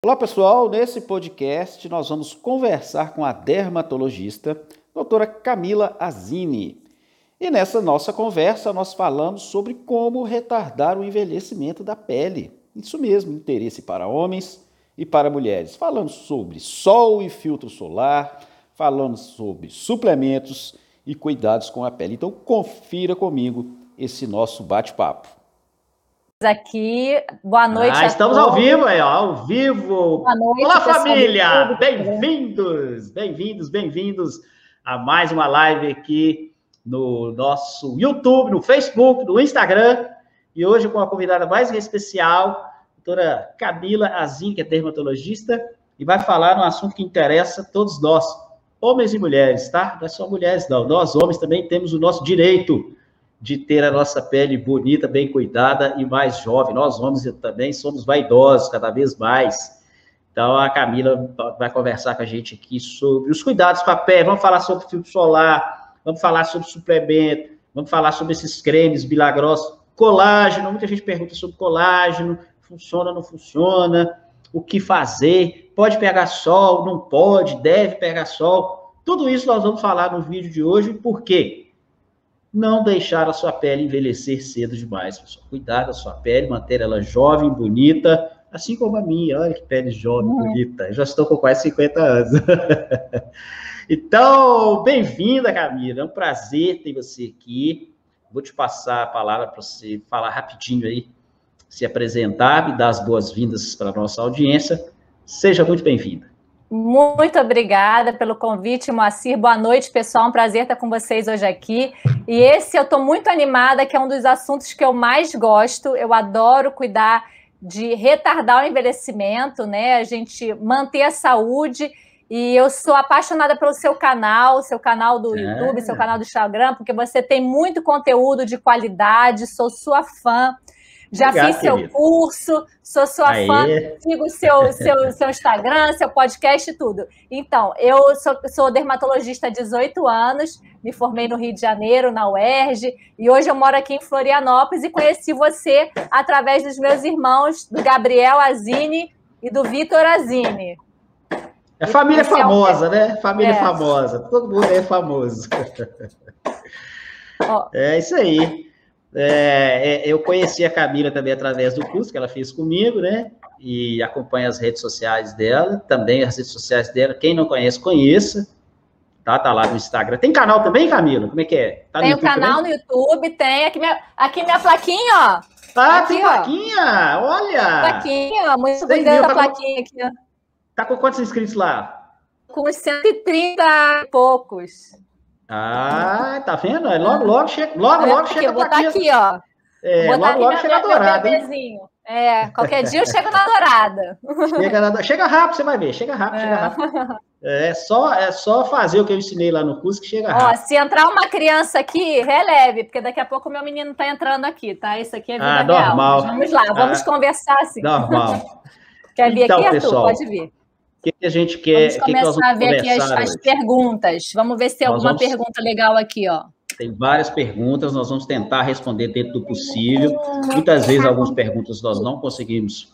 Olá pessoal, nesse podcast nós vamos conversar com a dermatologista doutora Camila Azini. E nessa nossa conversa nós falamos sobre como retardar o envelhecimento da pele. Isso mesmo, interesse para homens e para mulheres. Falamos sobre sol e filtro solar, falamos sobre suplementos e cuidados com a pele. Então confira comigo esse nosso bate-papo aqui. Boa noite. Ah, estamos todos. ao vivo aí, ó, ao vivo. Boa noite. Olá, família! Bem-vindos, bem-vindos, bem-vindos a mais uma live aqui no nosso YouTube, no Facebook, no Instagram. E hoje com a convidada mais especial, a doutora Camila Azin, que é dermatologista, e vai falar um assunto que interessa a todos nós, homens e mulheres, tá? Não é só mulheres, não. Nós, homens, também temos o nosso direito de ter a nossa pele bonita, bem cuidada e mais jovem. Nós homens também somos vaidosos cada vez mais. Então a Camila vai conversar com a gente aqui sobre os cuidados com a pele. Vamos falar sobre filtro solar, vamos falar sobre suplemento, vamos falar sobre esses cremes milagrosos, colágeno. Muita gente pergunta sobre colágeno, funciona, não funciona, o que fazer, pode pegar sol, não pode, deve pegar sol. Tudo isso nós vamos falar no vídeo de hoje, por quê? Não deixar a sua pele envelhecer cedo demais, pessoal. Cuidar da sua pele, manter ela jovem, bonita, assim como a minha. Olha que pele jovem, uhum. bonita. Eu já estou com quase 50 anos. então, bem-vinda, Camila. É um prazer ter você aqui. Vou te passar a palavra para você falar rapidinho aí, se apresentar, me dar as boas-vindas para a nossa audiência. Seja muito bem-vinda. Muito obrigada pelo convite, Moacir. Boa noite, pessoal. Um prazer estar com vocês hoje aqui. E esse eu estou muito animada, que é um dos assuntos que eu mais gosto. Eu adoro cuidar de retardar o envelhecimento, né? A gente manter a saúde. E eu sou apaixonada pelo seu canal, seu canal do é. YouTube, seu canal do Instagram, porque você tem muito conteúdo de qualidade. Sou sua fã. Já Obrigado, fiz seu querido. curso, sou sua Aê. fã, sigo seu, seu, seu Instagram, seu podcast e tudo. Então, eu sou, sou dermatologista há 18 anos, me formei no Rio de Janeiro, na UERJ, e hoje eu moro aqui em Florianópolis e conheci você através dos meus irmãos, do Gabriel Azini e do Vitor Azini. É família famosa, é um... né? Família é. famosa. Todo mundo é famoso. é isso aí. É, é, eu conheci a Camila também através do curso que ela fez comigo, né? E acompanho as redes sociais dela, também as redes sociais dela. Quem não conhece, conheça. Tá, tá lá no Instagram. Tem canal também, Camila? Como é que é? Tá tem o canal também? no YouTube, tem. Aqui minha, aqui minha plaquinha, ó. Ah, aqui, tem ó. plaquinha! Olha! Plaquinha, muito bonita a tá plaquinha com, aqui, ó. Tá com quantos inscritos lá? Com 130 e poucos. Ah, tá vendo? É logo, logo chega, logo, logo chega. Eu vou botar aqui, ó. É, logo, logo chega dourada. É, qualquer dia eu chego na dourada. Chega, na, chega rápido, você vai ver. Chega rápido, é. chega rápido. É só, é só fazer o que eu ensinei lá no curso que chega rápido. Ó, se entrar uma criança aqui, releve, porque daqui a pouco o meu menino tá entrando aqui, tá? Isso aqui é vida ah, normal. real. Vamos lá, vamos ah, conversar assim. Normal. Quer vir então, aqui, Arthur? Pessoal, Pode vir. O que a gente quer? Vamos começar que que a ver aqui as, as, perguntas. Vamos ver se tem nós alguma vamos... pergunta legal aqui, ó. Tem várias perguntas, nós vamos tentar responder dentro do possível. Muitas vezes, algumas perguntas nós não conseguimos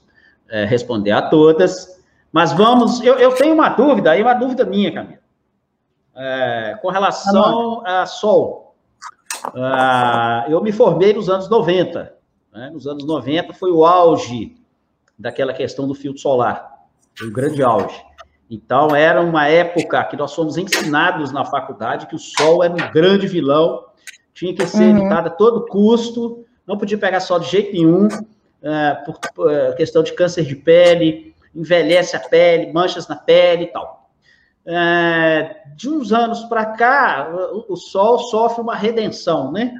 é, responder a todas. Mas vamos, eu, eu, tenho uma dúvida, aí uma dúvida minha, Camila. É, com relação a sol. Ah, eu me formei nos anos 90. Né? Nos anos 90 foi o auge daquela questão do filtro solar o grande auge. Então, era uma época que nós fomos ensinados na faculdade que o sol era um grande vilão, tinha que ser uhum. evitado a todo custo, não podia pegar sol de jeito nenhum, uh, por, uh, questão de câncer de pele, envelhece a pele, manchas na pele e tal. Uh, de uns anos para cá, o, o, sol sofre uma redenção, né?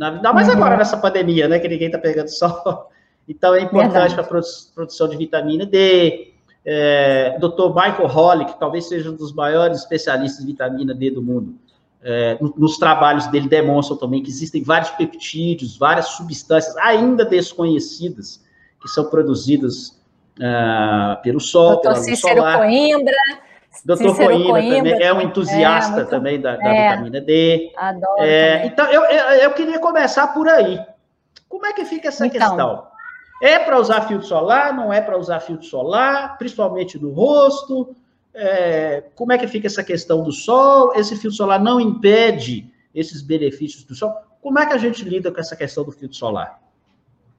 Ainda mais uhum. agora nessa pandemia, né? Que ninguém está pegando sol. Então, é importante para a produção de vitamina D, é, Dr. Michael Holly, que talvez seja um dos maiores especialistas em vitamina D do mundo, é, nos trabalhos dele demonstram também que existem vários peptídeos, várias substâncias ainda desconhecidas que são produzidas uh, pelo sol, pela luz Cícero solar. Coimbra. Doutor Coimbra, Coimbra, também é um entusiasta é, muito, também da, da é, vitamina D. Adoro. É, então, eu, eu, eu, queria começar por aí. Como é que fica essa então, questão? É para usar filtro solar? Não é para usar filtro solar? Principalmente no rosto? É, como é que fica essa questão do sol? Esse filtro solar não impede esses benefícios do sol? Como é que a gente lida com essa questão do filtro solar?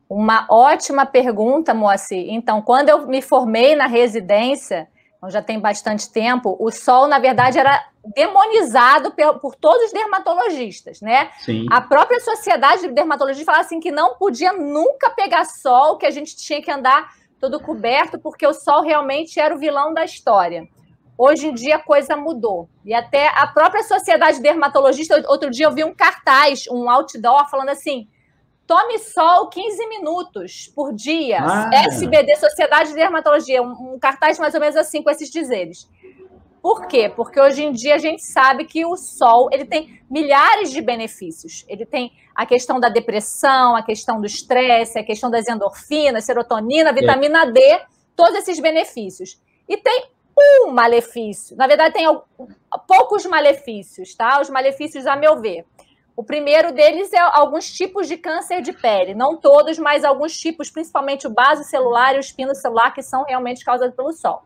Uma ótima pergunta, Moacir. Então, quando eu me formei na residência, então já tem bastante tempo, o sol, na verdade, era demonizado por, por todos os dermatologistas, né? Sim. A própria sociedade de dermatologia falava assim que não podia nunca pegar sol, que a gente tinha que andar todo coberto, porque o sol realmente era o vilão da história. Hoje em dia a coisa mudou. E até a própria sociedade dermatologista, outro dia eu vi um cartaz, um outdoor, falando assim: tome sol 15 minutos por dia. Ah. SBD, Sociedade de Dermatologia, um, um cartaz mais ou menos assim com esses dizeres. Por quê? Porque hoje em dia a gente sabe que o sol ele tem milhares de benefícios. Ele tem a questão da depressão, a questão do estresse, a questão das endorfinas, serotonina, vitamina é. D, todos esses benefícios. E tem um malefício. Na verdade, tem poucos malefícios, tá? Os malefícios, a meu ver. O primeiro deles é alguns tipos de câncer de pele, não todos, mas alguns tipos, principalmente o base celular e o espino celular, que são realmente causados pelo sol.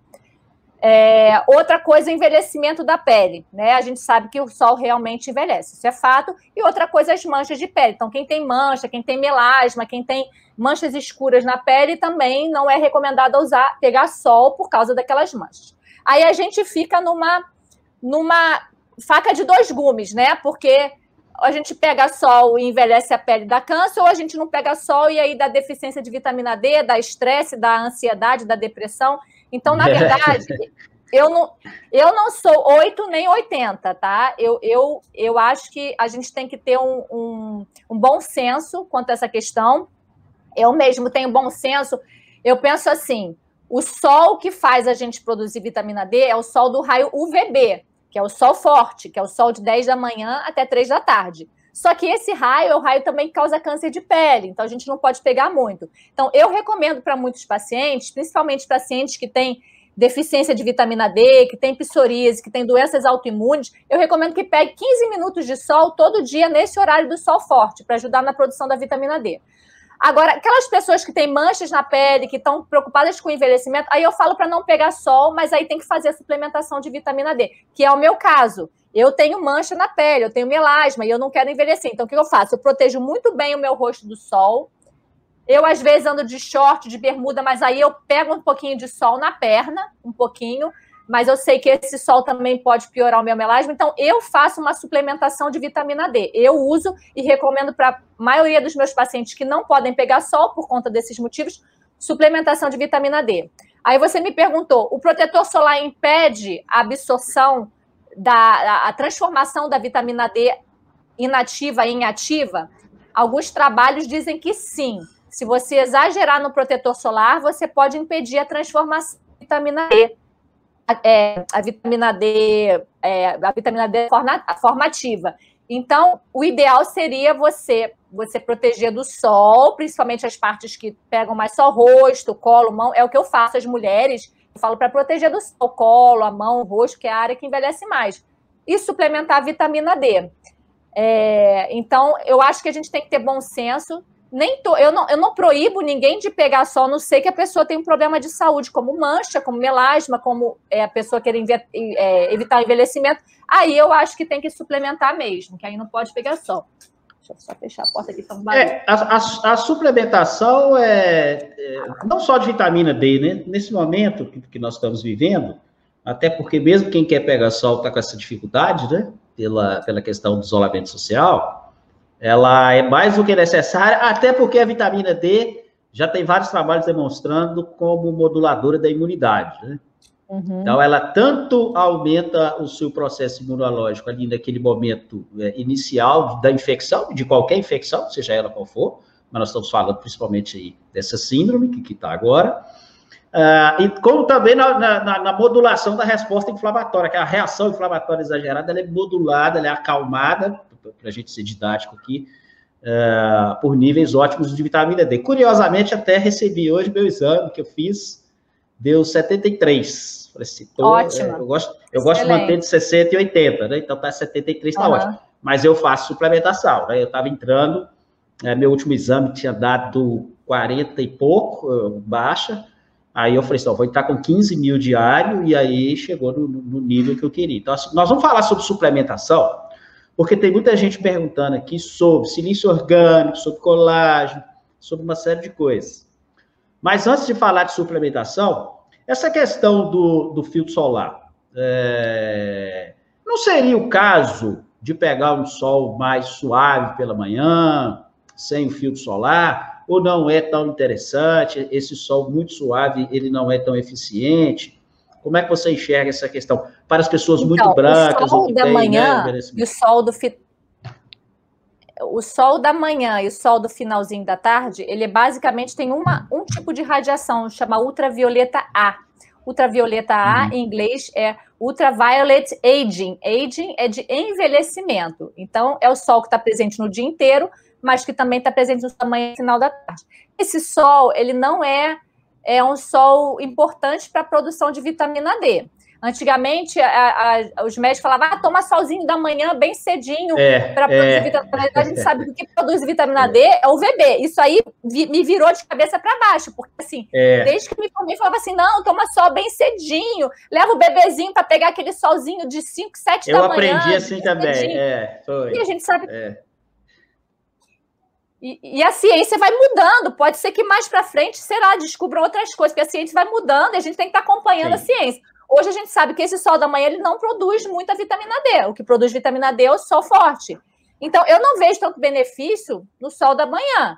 É, outra coisa, o envelhecimento da pele, né? A gente sabe que o sol realmente envelhece, isso é fato. E outra coisa, as manchas de pele. Então, quem tem mancha, quem tem melasma, quem tem manchas escuras na pele, também não é recomendado usar, pegar sol por causa daquelas manchas. Aí a gente fica numa, numa faca de dois gumes, né? Porque a gente pega sol e envelhece a pele da câncer, ou a gente não pega sol e aí dá deficiência de vitamina D, dá estresse, dá ansiedade, dá depressão. Então, na verdade, eu não, eu não sou 8 nem 80, tá? Eu, eu, eu acho que a gente tem que ter um, um, um bom senso quanto a essa questão. Eu mesmo tenho bom senso. Eu penso assim: o sol que faz a gente produzir vitamina D é o sol do raio UVB, que é o sol forte, que é o sol de 10 da manhã até 3 da tarde. Só que esse raio é o raio também que causa câncer de pele, então a gente não pode pegar muito. Então, eu recomendo para muitos pacientes, principalmente pacientes que têm deficiência de vitamina D, que tem psoríase, que tem doenças autoimunes, eu recomendo que pegue 15 minutos de sol todo dia nesse horário do sol forte, para ajudar na produção da vitamina D. Agora, aquelas pessoas que têm manchas na pele, que estão preocupadas com envelhecimento, aí eu falo para não pegar sol, mas aí tem que fazer a suplementação de vitamina D, que é o meu caso. Eu tenho mancha na pele, eu tenho melasma e eu não quero envelhecer. Então, o que eu faço? Eu protejo muito bem o meu rosto do sol. Eu, às vezes, ando de short, de bermuda, mas aí eu pego um pouquinho de sol na perna, um pouquinho, mas eu sei que esse sol também pode piorar o meu melasma. Então, eu faço uma suplementação de vitamina D. Eu uso e recomendo para a maioria dos meus pacientes que não podem pegar sol por conta desses motivos, suplementação de vitamina D. Aí você me perguntou: o protetor solar impede a absorção da a transformação da vitamina D inativa em ativa? Alguns trabalhos dizem que sim. Se você exagerar no protetor solar, você pode impedir a transformação da vitamina D. É, a vitamina D, é, a vitamina D formativa. Então, o ideal seria você você proteger do sol, principalmente as partes que pegam mais só rosto, colo, mão. É o que eu faço as mulheres eu falo para proteger do o colo, a mão, o rosto, que é a área que envelhece mais. E suplementar a vitamina D. É, então, eu acho que a gente tem que ter bom senso. Nem tô, eu, não, eu não proíbo ninguém de pegar sol, não sei que a pessoa tem um problema de saúde, como mancha, como melasma, como é, a pessoa querer é, evitar envelhecimento. Aí eu acho que tem que suplementar mesmo, que aí não pode pegar sol. Deixa eu só fechar a porta aqui, tá um é, a, a, a, suplementação é, é, não só de vitamina D, né? Nesse momento que, que, nós estamos vivendo, até porque mesmo quem quer pegar sol está com essa dificuldade, né? Pela, pela questão do isolamento social, ela é mais do que necessária, até porque a vitamina D já tem vários trabalhos demonstrando como moduladora da imunidade, né? Uhum. Então, ela tanto aumenta o seu processo imunológico ali naquele momento é, inicial da infecção, de qualquer infecção, seja ela qual for, mas nós estamos falando principalmente aí dessa síndrome que está agora, uh, e como também na, na, na, modulação da resposta inflamatória, que a reação inflamatória exagerada ela é modulada, ela é acalmada, para a gente ser didático aqui, uh, por níveis ótimos de vitamina D. Curiosamente, até recebi hoje meu exame que eu fiz, deu 73 Falei assim, tô, ótimo. É, eu gosto, eu gosto de manter de 60 e 80, né? Então tá 73, tá uhum. ótimo. Mas eu faço suplementação, né? Eu estava entrando, é, meu último exame tinha dado 40 e pouco, baixa. Aí eu falei assim, vou estar com 15 mil diário, e aí chegou no, no nível que eu queria. Então, assim, nós vamos falar sobre suplementação, porque tem muita gente perguntando aqui sobre silício orgânico, sobre colágeno, sobre uma série de coisas. Mas antes de falar de suplementação, essa questão do, do filtro solar, é, não seria o caso de pegar um sol mais suave pela manhã, sem o filtro solar, ou não é tão interessante, esse sol muito suave, ele não é tão eficiente? Como é que você enxerga essa questão? Para as pessoas então, muito brancas... O sol da tem, manhã né, e o sol do... Fi... O sol da manhã e o sol do finalzinho da tarde, ele basicamente tem uma, um tipo de radiação, chama ultravioleta A. Ultravioleta A, uhum. em inglês, é ultraviolet aging. Aging é de envelhecimento. Então, é o sol que está presente no dia inteiro, mas que também está presente no tamanho final da tarde. Esse sol, ele não é, é um sol importante para a produção de vitamina D. Antigamente, a, a, os médicos falavam, ah, toma solzinho da manhã bem cedinho é, para produzir é, vitamina D. A gente sabe que o que produz vitamina D é o VB. Isso aí vi, me virou de cabeça para baixo, porque assim, é. desde que me formei, falava assim, não, toma sol bem cedinho, leva o bebezinho para pegar aquele solzinho de 5, 7 da manhã. Eu aprendi assim também, é. E a gente sabe... E, e, a ciência vai mudando. Pode ser que mais para frente, será, descubram outras coisas, porque a ciência vai mudando e a gente tem que estar tá acompanhando Sim. a ciência. Hoje a gente sabe que esse sol da manhã ele não produz muita vitamina D. O que produz vitamina D é o sol forte. Então, eu não vejo tanto benefício no sol da manhã.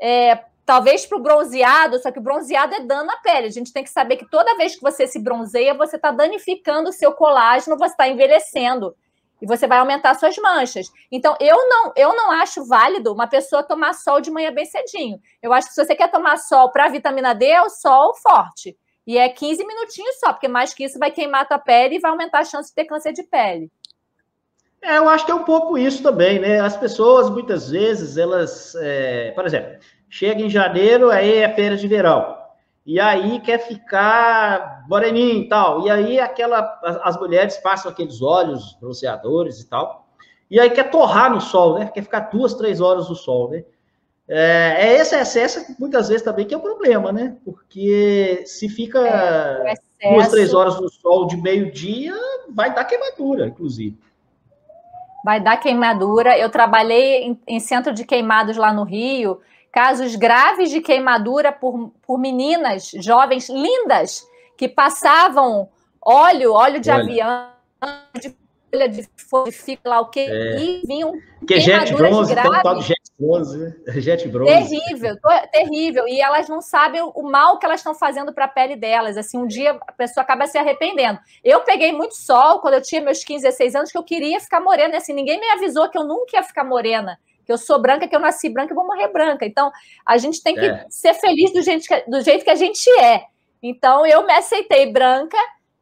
É, talvez para o bronzeado, só que o bronzeado é dano à pele. A gente tem que saber que toda vez que você se bronzeia, você está danificando o seu colágeno, você está envelhecendo. E você vai aumentar suas manchas. Então, eu não, eu não acho válido uma pessoa tomar sol de manhã bem cedinho. Eu acho que se você quer tomar sol para vitamina D, é o sol forte. E é 15 minutinhos só, porque mais que isso vai queimar a tua pele e vai aumentar a chance de ter câncer de pele. É, eu acho que é um pouco isso também, né? As pessoas, muitas vezes, elas, é, por exemplo, chega em janeiro, aí é férias de verão, e aí quer ficar moreninho e tal, e aí aquela, as mulheres passam aqueles olhos bronzeadores e tal, e aí quer torrar no sol, né? Quer ficar duas, três horas no sol, né? É, é esse excesso muitas vezes também que é o problema, né? Porque se fica é, duas, três horas no sol de meio-dia, vai dar queimadura, inclusive. Vai dar queimadura. Eu trabalhei em, em, centro de queimados lá no Rio, casos graves de queimadura por, por meninas jovens lindas que passavam óleo, óleo de Olha. avião, de folha de fica lá o que é. e vinham que jet bronze, tal de jet bronze, né? jet bronze. Terrível, terrível. E elas não sabem o mal que elas estão fazendo para a pele delas. Assim, um dia a pessoa acaba se arrependendo. Eu peguei muito sol quando eu tinha meus 15, 16 anos que eu queria ficar morena, assim, ninguém me avisou que eu nunca ia ficar morena. Que eu sou branca, que eu nasci branca e vou morrer branca. Então, a gente tem que é. ser feliz do jeito, que, do jeito que a gente é. Então, eu me aceitei branca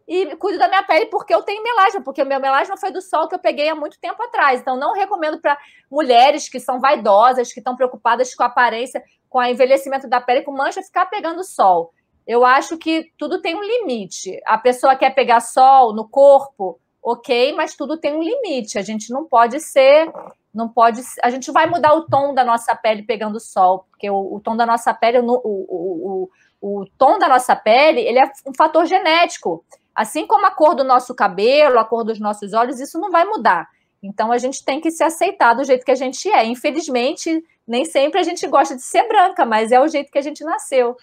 e cuido da minha pele porque eu tenho melasma, porque o meu melasma foi do sol que eu peguei há muito tempo atrás. Então, não recomendo para mulheres que são vaidosas, que estão preocupadas com a aparência, com o envelhecimento da pele, com mancha, ficar pegando sol. Eu acho que tudo tem um limite. A pessoa quer pegar sol no corpo, ok, mas tudo tem um limite. A gente não pode ser, não pode. A gente vai mudar o tom da nossa pele pegando sol, porque o, o tom da nossa pele, o, o, o, tom da nossa pele, ele é um fator genético. Assim como a cor do nosso cabelo, a cor dos nossos olhos, isso não vai mudar. Então a gente tem que se aceitar do jeito que a gente é. Infelizmente, nem sempre a gente gosta de ser branca, mas é o jeito que a gente nasceu.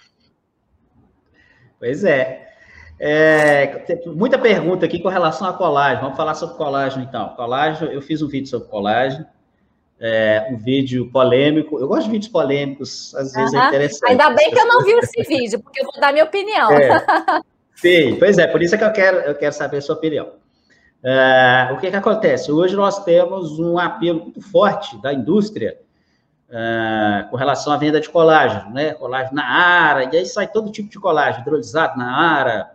Pois é. é tem muita pergunta aqui com relação a colágeno. Vamos falar sobre colágeno então. Colágeno, eu fiz um vídeo sobre colágeno. É, um vídeo polêmico. Eu gosto de vídeos polêmicos, às vezes é interessante. Ainda bem que eu não vi esse vídeo, porque eu vou dar minha opinião. É. Sim, pois é, por isso é que eu quero, eu quero saber a sua opinião. Uh, o que, que acontece? Hoje nós temos um apelo muito forte da indústria uh, com relação à venda de colágeno, né? Colágeno na ARA, e aí sai todo tipo de colágeno, hidrolisado na ARA.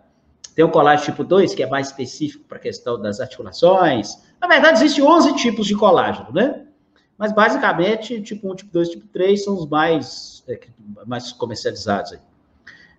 Tem o colágeno tipo 2, que é mais específico para a questão das articulações. Na verdade, existem 11 tipos de colágeno, né? Mas basicamente, tipo 1, tipo 2, tipo 3 são os mais, é, mais comercializados aí.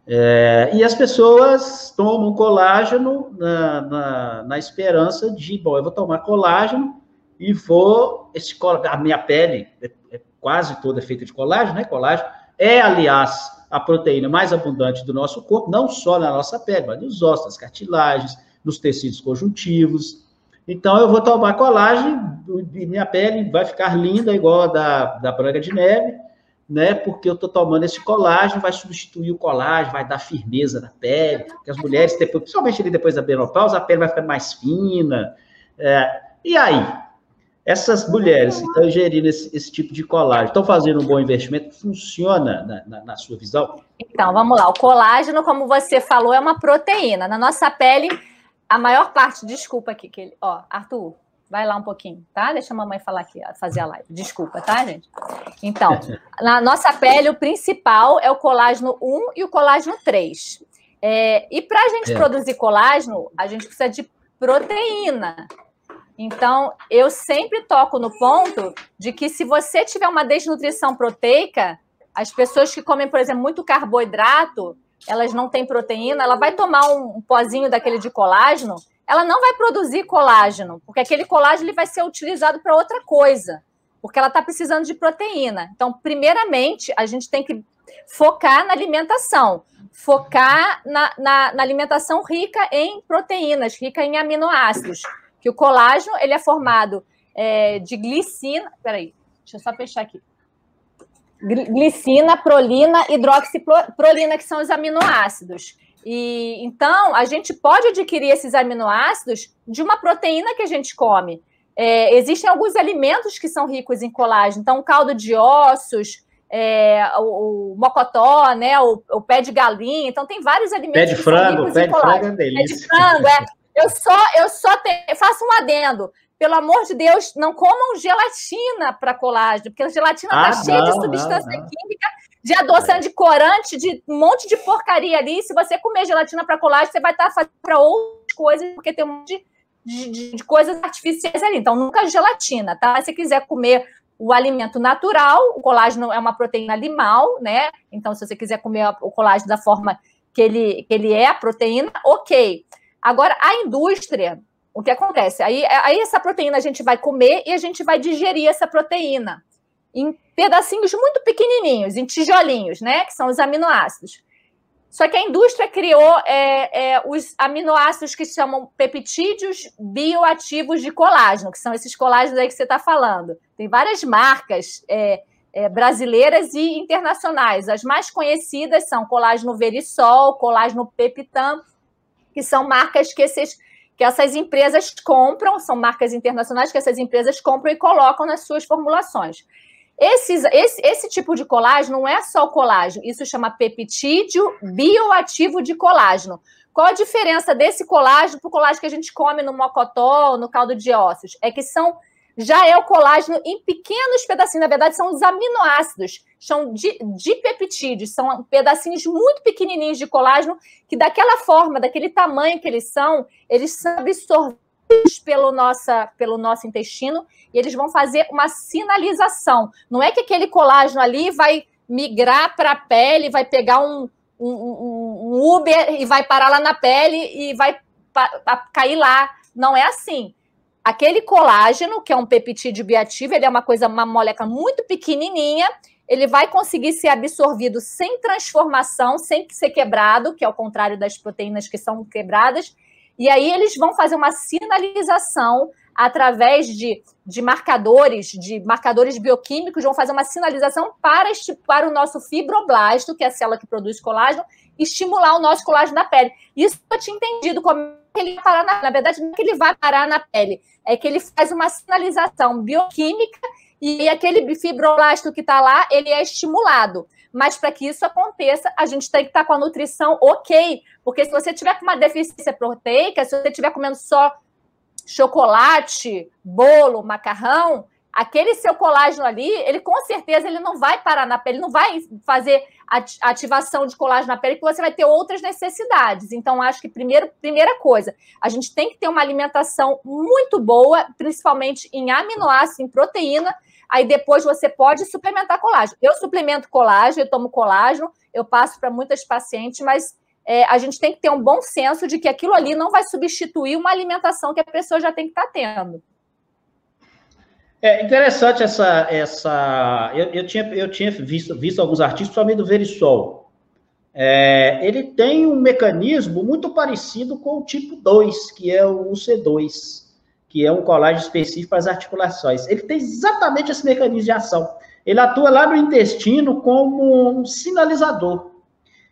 É, e as pessoas tomam colágeno na, na, na, esperança de, bom, eu vou tomar colágeno e vou, esse, a minha pele é, é quase toda feita de colágeno, né? Colágeno, é, aliás, a proteína mais abundante do nosso corpo, não só na nossa pele, mas nos ossos, nas cartilagens, nos tecidos conjuntivos. Então, eu vou tomar colágeno e minha pele vai ficar linda, igual a da, da Branca de Neve, né? Porque eu estou tomando esse colágeno, vai substituir o colágeno, vai dar firmeza na pele, porque as mulheres, depois, principalmente ali depois da menopausa, a pele vai ficar mais fina. É, e aí? Essas mulheres que estão ingerindo esse, esse, tipo de colágeno, estão fazendo um bom investimento? Funciona na, na, na, sua visão? Então, vamos lá. O colágeno, como você falou, é uma proteína. Na nossa pele, a maior parte, desculpa aqui, que ele, ó, Arthur, Vai lá um pouquinho, tá? Deixa a mamãe falar aqui, fazer a live. Desculpa, tá, gente? Então, na nossa pele, o principal é o colágeno 1 e o colágeno 3. É, e para a gente é. produzir colágeno, a gente precisa de proteína. Então, eu sempre toco no ponto de que se você tiver uma desnutrição proteica, as pessoas que comem, por exemplo, muito carboidrato, elas não têm proteína, ela vai tomar um, um pozinho daquele de colágeno, ela não vai produzir colágeno, porque aquele colágeno ele vai ser utilizado para outra coisa, porque ela está precisando de proteína. Então, primeiramente, a gente tem que focar na alimentação, focar na, na, na alimentação rica em proteínas, rica em aminoácidos. Que o colágeno ele é formado é, de glicina. Peraí, deixa eu só fechar aqui. Glicina, prolina, hidroxiprolina, que são os aminoácidos. E então a gente pode adquirir esses aminoácidos de uma proteína que a gente come. É, existem alguns alimentos que são ricos em colágeno, então caldo de ossos, é, o, o, mocotó, né, o, o, pé de galinha, então tem vários alimentos pé de frango, pé. De frango é delícia. Pé de frango, é. Eu só, eu só te, faço um adendo. Pelo amor de Deus, não comam gelatina para colágeno, porque a gelatina está ah, cheia de substância não, não. química de adoçante, de corante, de um monte de porcaria ali. Se você comer gelatina para colágeno, você vai estar tá fazendo para outras coisas, porque tem um monte de, de, de, coisas artificiais ali. Então, nunca gelatina, tá? Se você quiser comer o alimento natural, o colágeno é uma proteína animal, né? Então, se você quiser comer o colágeno da forma que ele, que ele é, a proteína, ok. Agora, a indústria, o que acontece? Aí, aí essa proteína a gente vai comer e a gente vai digerir essa proteína em pedacinhos muito pequenininhos, em tijolinhos, né? Que são os aminoácidos. Só que a indústria criou é, é, os aminoácidos que se chamam peptídeos bioativos de colágeno, que são esses colágenos aí que você está falando. Tem várias marcas é, é, brasileiras e internacionais. As mais conhecidas são colágeno Verisol, colágeno Peptan, que são marcas que, esses, que essas empresas compram, são marcas internacionais que essas empresas compram e colocam nas suas formulações. Esses, esse, esse tipo de colágeno não é só o colágeno, isso chama peptídeo bioativo de colágeno. Qual a diferença desse colágeno para o colágeno que a gente come no mocotó, no caldo de ossos? É que são já é o colágeno em pequenos pedacinhos, na verdade são os aminoácidos, são dipeptídeos, são pedacinhos muito pequenininhos de colágeno que daquela forma, daquele tamanho que eles são, eles são absorvidos pelo, nossa, pelo nosso intestino e eles vão fazer uma sinalização. Não é que aquele colágeno ali vai migrar para a pele, vai pegar um, um, um, Uber e vai parar lá na pele e vai cair lá. Não é assim. Aquele colágeno, que é um peptídeo bioativo, ele é uma coisa, uma molécula muito pequenininha, ele vai conseguir ser absorvido sem transformação, sem ser quebrado, que é o contrário das proteínas que são quebradas, e aí eles vão fazer uma sinalização através de, de marcadores, de marcadores bioquímicos, vão fazer uma sinalização para, para o nosso fibroblasto, que é a célula que produz colágeno, estimular o nosso colágeno na pele. Isso eu tinha entendido como ele vai parar na, na verdade, não é que ele vai parar na pele, é que ele faz uma sinalização bioquímica e aquele fibroblasto que está lá, ele é estimulado. Mas para que isso aconteça, a gente tem que estar tá com a nutrição ok. Porque se você tiver com uma deficiência proteica, se você estiver comendo só chocolate, bolo, macarrão, aquele seu colágeno ali, ele com certeza ele não vai parar na pele, não vai fazer ativação de colágeno na pele, que você vai ter outras necessidades. Então, acho que primeiro, primeira coisa, a gente tem que ter uma alimentação muito boa, principalmente em aminoácidos, em proteína, Aí depois você pode suplementar colágeno. Eu suplemento colágeno, eu tomo colágeno, eu passo para muitas pacientes, mas é, a gente tem que ter um bom senso de que aquilo ali não vai substituir uma alimentação que a pessoa já tem que estar tá tendo. É interessante essa. essa eu, eu tinha, eu tinha visto, visto alguns artigos, principalmente do Verisol. É, ele tem um mecanismo muito parecido com o tipo 2, que é o UC2, que é um colágeno específico para as articulações. Ele tem exatamente esse mecanismo de ação. Ele atua lá no intestino como um sinalizador.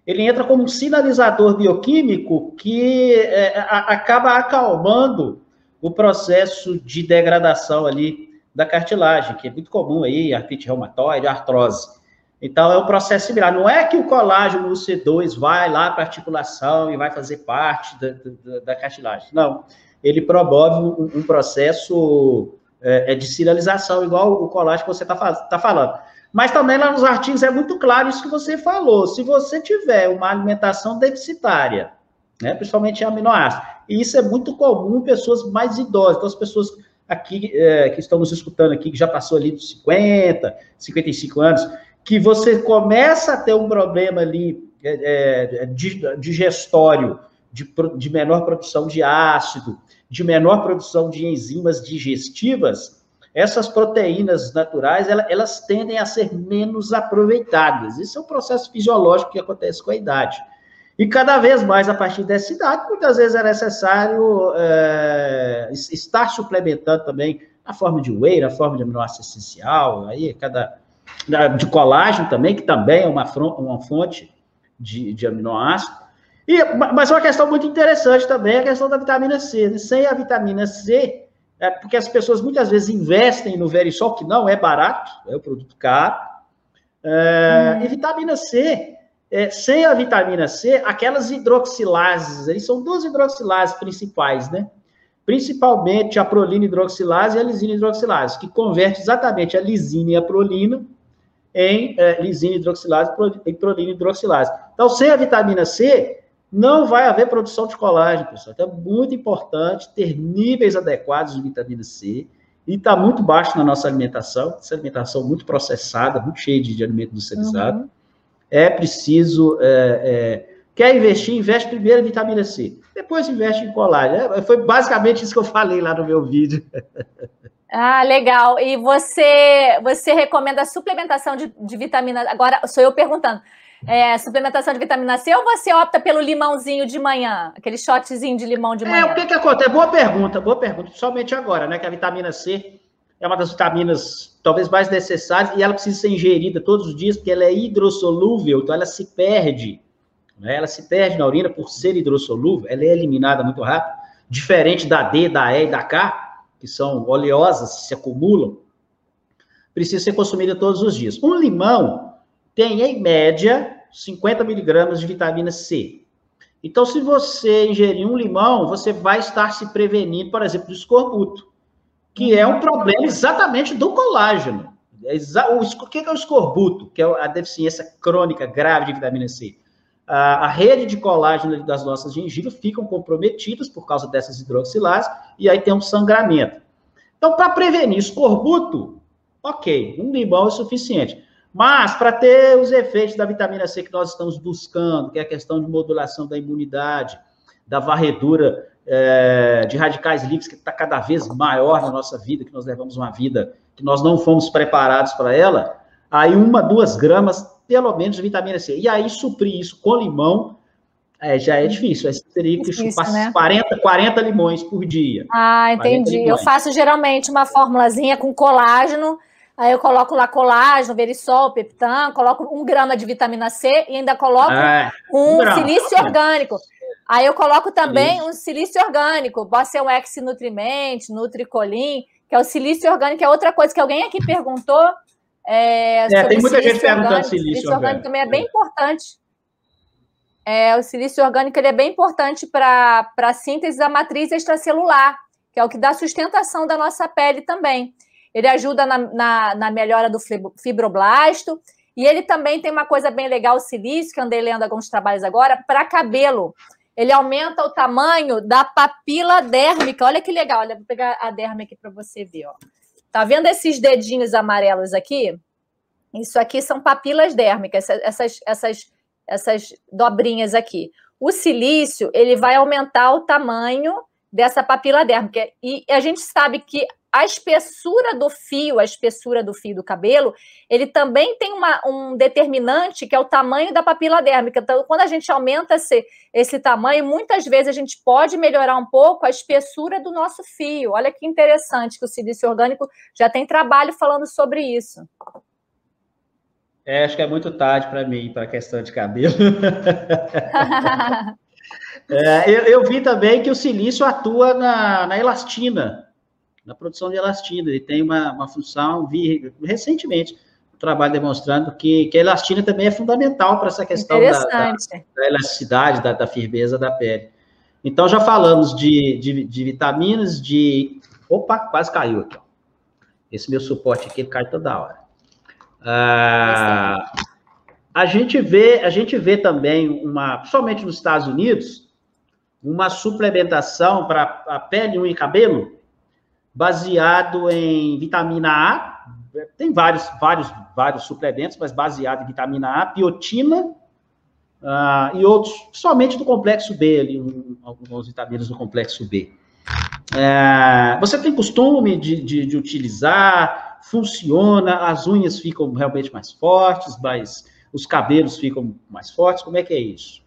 Ele entra como um sinalizador bioquímico que é, a, acaba acalmando o processo de degradação ali da cartilagem, que é muito comum aí, artrite reumatoide, artrose. Então, é um processo similar. Não é que o colágeno no C2 vai lá para a articulação e vai fazer parte da, da, da cartilagem. Não. Ele promove um, um processo é, é, de sinalização, igual o colágeno que você está tá falando. Mas também lá nos artigos é muito claro isso que você falou. Se você tiver uma alimentação deficitária, né, principalmente aminoácidos, e isso é muito comum em pessoas mais idosas, então as pessoas aqui é, que estão nos escutando aqui, que já passou ali dos 50, 55 anos, que você começa a ter um problema ali é, é digestório, de, de menor produção de ácido, de menor produção de enzimas digestivas, essas proteínas naturais, elas, tendem a ser menos aproveitadas. Isso é um processo fisiológico que acontece com a idade. E cada vez mais, a partir dessa idade, muitas vezes é necessário é, estar suplementando também a forma de whey, a forma de aminoácido essencial, aí cada de colágeno também, que também é uma, uma fonte de, de aminoácido. E, mas uma questão muito interessante também é a questão da vitamina C. Né? Sem a vitamina C, é porque as pessoas muitas vezes investem no Verisol, que não é barato, é um produto caro. É, hum. E vitamina C, é, sem a vitamina C, aquelas hidroxilases, aí são duas hidroxilases principais, né? Principalmente a prolina hidroxilase e a lisina hidroxilase, que converte exatamente a lisina e a prolina em é, lisina hidroxilase e prolina hidroxilase. Então, sem a vitamina C, não vai haver produção de colágeno, pessoal. Então, é muito importante ter níveis adequados de vitamina C. E está muito baixo na nossa alimentação, essa alimentação muito processada, muito cheia de, de alimento industrializado. Uhum. É preciso. É, é, quer investir? Investe primeiro em vitamina C, depois investe em colágeno. É, foi basicamente isso que eu falei lá no meu vídeo. Ah, legal. E você, você recomenda a suplementação de, de vitamina? Agora sou eu perguntando é, suplementação de vitamina C ou você opta pelo limãozinho de manhã? Aquele shotzinho de limão de manhã? É, o que que acontece? Boa pergunta, boa pergunta. Somente agora, né? Que a vitamina C é uma das vitaminas talvez mais necessárias e ela precisa ser ingerida todos os dias porque ela é hidrossolúvel, então ela se perde. Né? Ela se perde na urina por ser hidrossolúvel, ela é eliminada muito rápido, diferente da D, da E e da K, que são oleosas, se acumulam. Precisa ser consumida todos os dias. Um limão tem, em média, 50 miligramas de vitamina C. Então, se você ingerir um limão, você vai estar se prevenindo, por exemplo, do escorbuto, que é um problema exatamente do colágeno. O que é o escorbuto? Que é a deficiência crônica grave de vitamina C. A, rede de colágeno das nossas gengivas ficam comprometidas por causa dessas hidroxilases, e aí tem um sangramento. Então, para prevenir escorbuto, ok, um limão é suficiente. Mas, para ter os efeitos da vitamina C que nós estamos buscando, que é a questão de modulação da imunidade, da varredura é, de radicais livres, que está cada vez maior na nossa vida, que nós levamos uma vida que nós não fomos preparados para ela, aí uma, duas gramas, pelo menos, de vitamina C. E aí, suprir isso com limão, é, já é difícil. Aí teria que difícil, chupar né? 40, 40 limões por dia. Ah, entendi. Eu faço geralmente uma formulazinha com colágeno Aí eu coloco lá colágeno, verisol, peptan, coloco um grama de vitamina C e ainda coloco ah, um, um silício orgânico. Aí eu coloco também Isso. um silício orgânico, Bossel X Nutriment, Nutricolin, que é o silício orgânico, é outra coisa que alguém aqui perguntou. É, é tem muita gente perguntando silício, silício orgânico. orgânico também é bem importante. É, o silício orgânico ele é bem importante para a síntese da matriz extracelular, que é o que dá sustentação da nossa pele também ele ajuda na, na, na melhora do fibroblasto, e ele também tem uma coisa bem legal, o silício, que andei lendo alguns trabalhos agora, para cabelo. Ele aumenta o tamanho da papila dérmica. Olha que legal. Olha, vou pegar a derme aqui para você ver. Ó. Tá vendo esses dedinhos amarelos aqui? Isso aqui são papilas dérmicas, essas, essas, essas dobrinhas aqui. O silício, ele vai aumentar o tamanho dessa papila dérmica. E a gente sabe que a espessura do fio, a espessura do fio do cabelo, ele também tem uma, um determinante que é o tamanho da papila dérmica. Então, quando a gente aumenta esse, esse tamanho, muitas vezes a gente pode melhorar um pouco a espessura do nosso fio. Olha que interessante que o silício orgânico já tem trabalho falando sobre isso. É, acho que é muito tarde para mim, para a questão de cabelo. é, eu, eu, vi também que o silício atua na, na elastina na produção de elastina. Ele tem uma, uma função, vi recentemente, um trabalho demonstrando que, que a elastina também é fundamental para essa questão da, da, da, elasticidade, da, da, firmeza da pele. Então, já falamos de, de, de, vitaminas, de... Opa, quase caiu aqui. Ó. Esse meu suporte aqui cai toda hora. Ah, a gente vê, a gente vê também uma, principalmente nos Estados Unidos, uma suplementação para a pele, unha e cabelo, baseado em vitamina A, tem vários, vários, vários suplementos, mas baseado em vitamina A, biotina uh, e outros, somente do complexo B, ali, um, algumas vitaminas do complexo B. Uh, você tem costume de, de, de, utilizar, funciona, as unhas ficam realmente mais fortes, mas os cabelos ficam mais fortes, como é que é isso?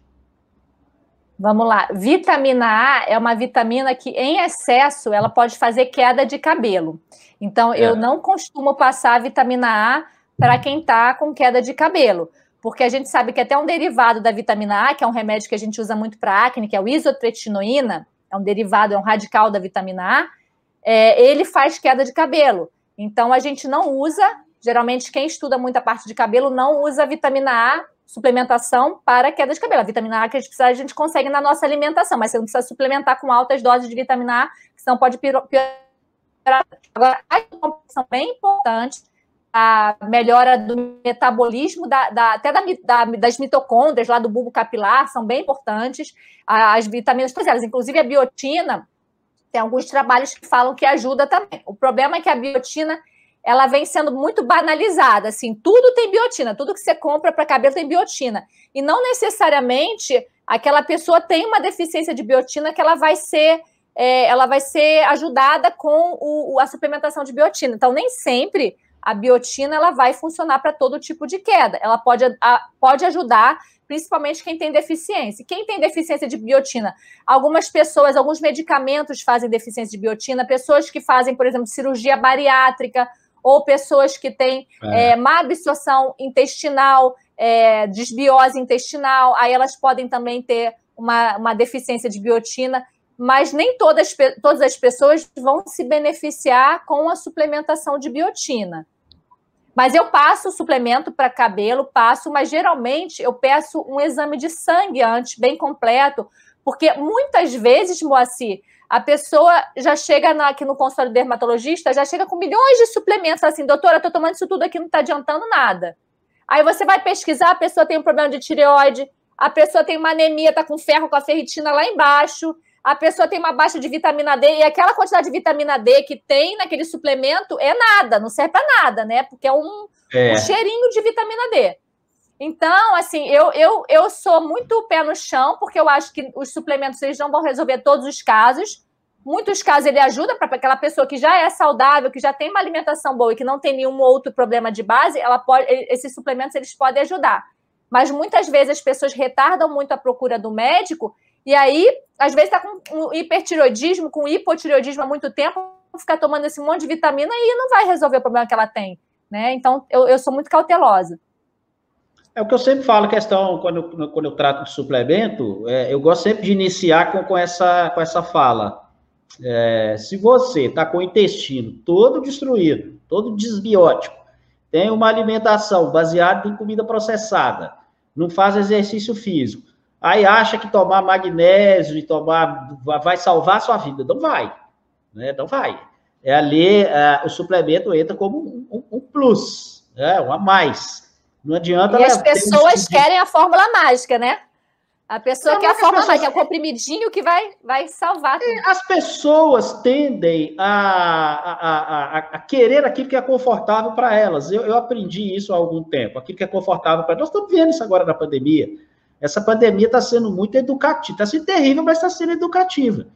Vamos lá. Vitamina A é uma vitamina que, em excesso, ela pode fazer queda de cabelo. Então, é. eu não costumo passar vitamina A para quem está com queda de cabelo. Porque a gente sabe que até um derivado da vitamina A, que é um remédio que a gente usa muito para acne, que é o isotretinoína, é um derivado, é um radical da vitamina A, é, ele faz queda de cabelo. Então, a gente não usa, geralmente quem estuda muita parte de cabelo não usa vitamina A suplementação para queda de cabelo. A vitamina A que a gente precisa, a gente consegue na nossa alimentação, mas você não precisa suplementar com altas doses de vitamina A, senão pode piorar. Agora, as são bem importantes, a melhora do metabolismo, da, da até da, da, das mitocôndrias lá do bulbo capilar, são bem importantes. As vitaminas, todas elas, inclusive a biotina, tem alguns trabalhos que falam que ajuda também. O problema é que a biotina ela vem sendo muito banalizada. Assim, tudo tem biotina, tudo que você compra para cabelo tem biotina. E não necessariamente aquela pessoa tem uma deficiência de biotina que ela vai ser. É, ela vai ser ajudada com o, a suplementação de biotina. Então, nem sempre a biotina ela vai funcionar para todo tipo de queda. Ela pode, a, pode ajudar, principalmente quem tem deficiência. Quem tem deficiência de biotina? Algumas pessoas, alguns medicamentos fazem deficiência de biotina, pessoas que fazem, por exemplo, cirurgia bariátrica ou pessoas que têm é. É, má absorção intestinal, é, desbiose intestinal, aí elas podem também ter uma, uma deficiência de biotina, mas nem todas, todas as pessoas vão se beneficiar com a suplementação de biotina. Mas eu passo o suplemento para cabelo, passo, mas geralmente eu peço um exame de sangue antes, bem completo, porque muitas vezes, Moacir, a pessoa já chega na, aqui no consultório dermatologista, já chega com milhões de suplementos, assim, doutora, estou tomando isso tudo aqui, não está adiantando nada. Aí você vai pesquisar, a pessoa tem um problema de tireoide, a pessoa tem uma anemia, está com ferro, com a ferritina lá embaixo, a pessoa tem uma baixa de vitamina D, e aquela quantidade de vitamina D que tem naquele suplemento é nada, não serve para nada, né? Porque é um, é um cheirinho de vitamina D. Então, assim, eu, eu, eu sou muito pé no chão, porque eu acho que os suplementos eles não vão resolver todos os casos. Muitos casos ele ajuda para aquela pessoa que já é saudável, que já tem uma alimentação boa e que não tem nenhum outro problema de base, ela pode, esses suplementos eles podem ajudar. Mas muitas vezes as pessoas retardam muito a procura do médico e aí, às vezes, está com um hipertiroidismo, com hipotiroidismo há muito tempo, ficar tomando esse monte de vitamina e não vai resolver o problema que ela tem. Né? Então, eu, eu sou muito cautelosa. É o que eu sempre falo, questão, quando eu, quando eu trato de suplemento, é, eu gosto sempre de iniciar com, com, essa, com essa fala. É, se você está com o intestino todo destruído, todo desbiótico, tem uma alimentação baseada em comida processada, não faz exercício físico, aí acha que tomar magnésio e tomar vai salvar a sua vida. Não vai, né? Não vai. É ali, é, o suplemento entra como um, um, um plus, é, um a mais. Não adianta. E as pessoas querem a fórmula mágica, né? A pessoa não, quer a fórmula pessoas... mágica, é o comprimidinho que vai, vai salvar tudo. As pessoas tendem a, a, a, a querer aquilo que é confortável para elas. Eu, eu aprendi isso há algum tempo, aquilo que é confortável para Nós estamos vendo isso agora na pandemia. Essa pandemia está sendo muito educativa, está sendo terrível, mas está sendo educativa.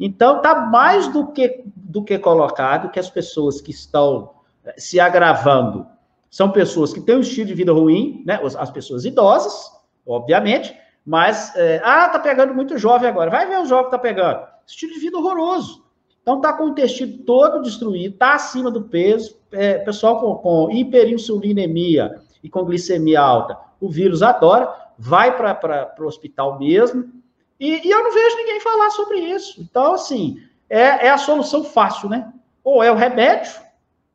Então, está mais do que, do que colocado que as pessoas que estão eh, se agravando são pessoas que têm um estilo de vida ruim, né? As pessoas idosas, obviamente, mas, é, ah, tá pegando muito jovem agora. Vai ver o jovem que tá pegando. Estilo de vida horroroso. Então, tá com o intestino todo destruído, tá acima do peso, é, pessoal com, com hiperinsulinemia e com glicemia alta, o vírus adora, vai para o hospital mesmo, e, e, eu não vejo ninguém falar sobre isso. Então, assim, é, é a solução fácil, né? Ou é o remédio,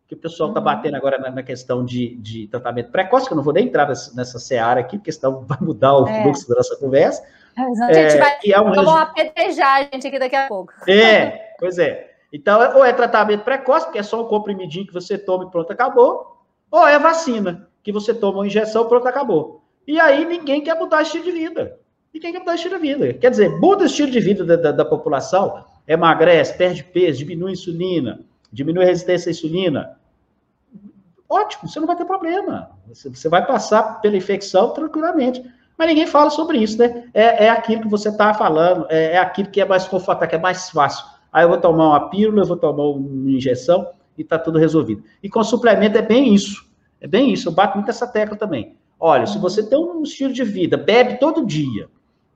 que o pessoal está uhum. batendo agora na, questão de, de tratamento precoce, que eu não vou nem entrar nessa, nessa seara aqui, porque senão vai mudar o é. fluxo da nossa conversa. É, a gente é, vai é um vamos apedrejar a gente aqui daqui a pouco. É, pois é. Então, ou é tratamento precoce, que é só um comprimidinho que você toma e pronto, acabou, ou é vacina, que você toma uma injeção e pronto, acabou. E aí ninguém quer mudar o estilo de vida. Ninguém quer mudar o estilo de vida. Quer dizer, muda o estilo de vida da, da, da população, emagrece, perde peso, diminui a insulina, diminui a resistência à insulina, ótimo, você não vai ter problema. Você, vai passar pela infecção tranquilamente. Mas ninguém fala sobre isso, né? É, é aquilo que você está falando, é, é, aquilo que é mais confortável, que é mais fácil. Aí eu vou tomar uma pílula, eu vou tomar uma injeção e está tudo resolvido. E com suplemento é bem isso. É bem isso. Eu bato muito essa tecla também. Olha, se você tem um estilo de vida, bebe todo dia,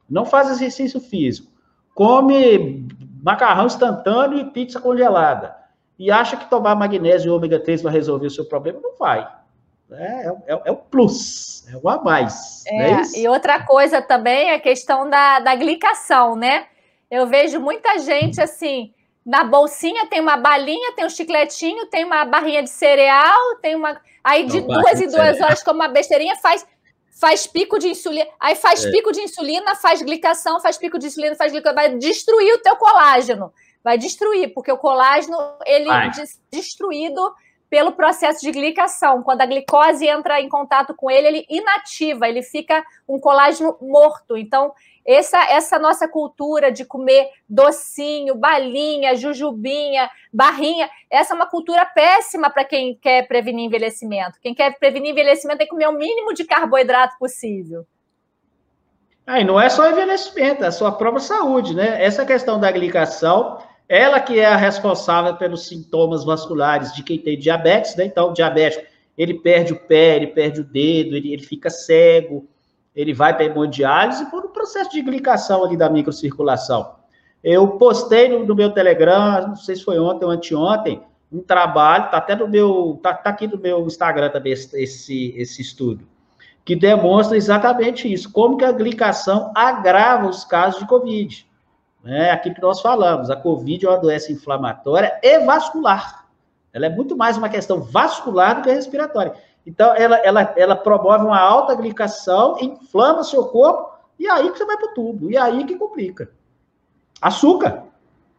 não faz exercício físico, come macarrão instantâneo e pizza congelada, e acha que tomar magnésio e ômega 3 vai resolver o seu problema, não vai. É, é, é, é o plus, é o a mais. É, é e outra coisa também é a questão da, da glicação, né? Eu vejo muita gente assim, na bolsinha tem uma balinha, tem um chicletinho, tem uma barrinha de cereal, tem uma. Aí de não, duas em duas horas, como uma besteirinha, faz faz pico de insulina, aí faz é. pico de insulina, faz glicação, faz pico de insulina, faz glicação, vai destruir o teu colágeno vai destruir, porque o colágeno ele é destruído pelo processo de glicação. Quando a glicose entra em contato com ele, ele inativa, ele fica um colágeno morto. Então, essa, essa nossa cultura de comer docinho, balinha, jujubinha, barrinha, essa é uma cultura péssima para quem quer prevenir envelhecimento. Quem quer prevenir envelhecimento tem que comer o mínimo de carboidrato possível. Ah, e não é só envelhecimento, é a sua própria saúde, né? Essa questão da glicação ela que é a responsável pelos sintomas vasculares de quem tem diabetes, né? Então, o diabético, ele perde o pé, ele perde o dedo, ele, ele fica cego, ele vai para a hemodiálise por um processo de glicação ali da microcirculação. Eu postei no, no, meu Telegram, não sei se foi ontem ou anteontem, um trabalho, tá até no meu, tá, tá aqui no meu Instagram também esse, esse, esse estudo, que demonstra exatamente isso, como que a glicação agrava os casos de Covid né, aquilo que nós falamos, a Covid é uma doença inflamatória e vascular. Ela é muito mais uma questão vascular do que respiratória. Então, ela, ela, ela promove uma alta glicação, inflama seu corpo, e aí que você vai para o tubo, e aí que complica. Açúcar.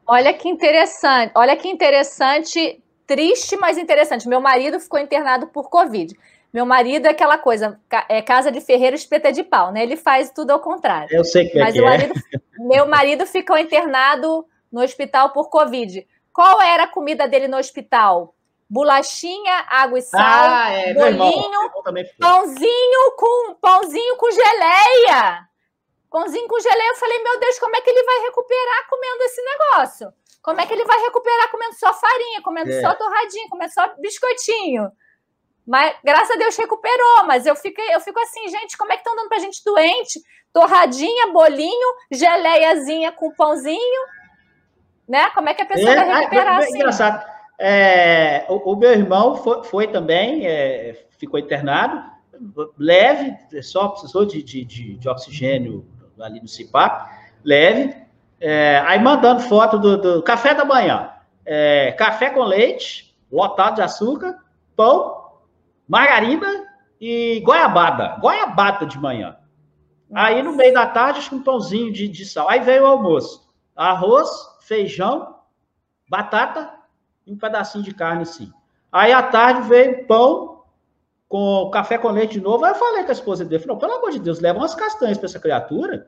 Olha que interessante, olha que interessante, triste, mas interessante. Meu marido ficou internado por Covid. Meu marido é aquela coisa, é casa de ferreiro espeta de pau, né? Ele faz tudo ao contrário. Eu sei que é Mas é. Marido, meu marido ficou internado no hospital por Covid. Qual era a comida dele no hospital? Bolachinha, água e sal, ah, é, bolinho, pãozinho com pãozinho com geleia. Pãozinho com geleia. Eu falei, meu Deus, como é que ele vai recuperar comendo esse negócio? Como é que ele vai recuperar comendo só farinha, comendo é. só torradinha, comendo só biscoitinho? Mas graças a Deus recuperou, mas eu fico, eu fico assim, gente, como é que estão dando pra gente doente? Torradinha, bolinho, geleiazinha com pãozinho, né? Como é que a pessoa é, vai recuperar é, assim? Engraçado. É, o, o, meu irmão foi, foi também, é, ficou internado, leve, só precisou de, de, de, de oxigênio ali no CIPAP, leve, é, aí mandando foto do, do café da manhã, é, café com leite, lotado de açúcar, pão, margarina e goiabada. Goiabada de manhã. Aí, no meio da tarde, acho que um pãozinho de, de sal. Aí veio o almoço. Arroz, feijão, batata e um pedacinho de carne, sim. Aí, à tarde, veio pão com café com leite de novo. Aí eu falei com a esposa dele, falou, pelo amor de Deus, leva umas castanhas para essa criatura.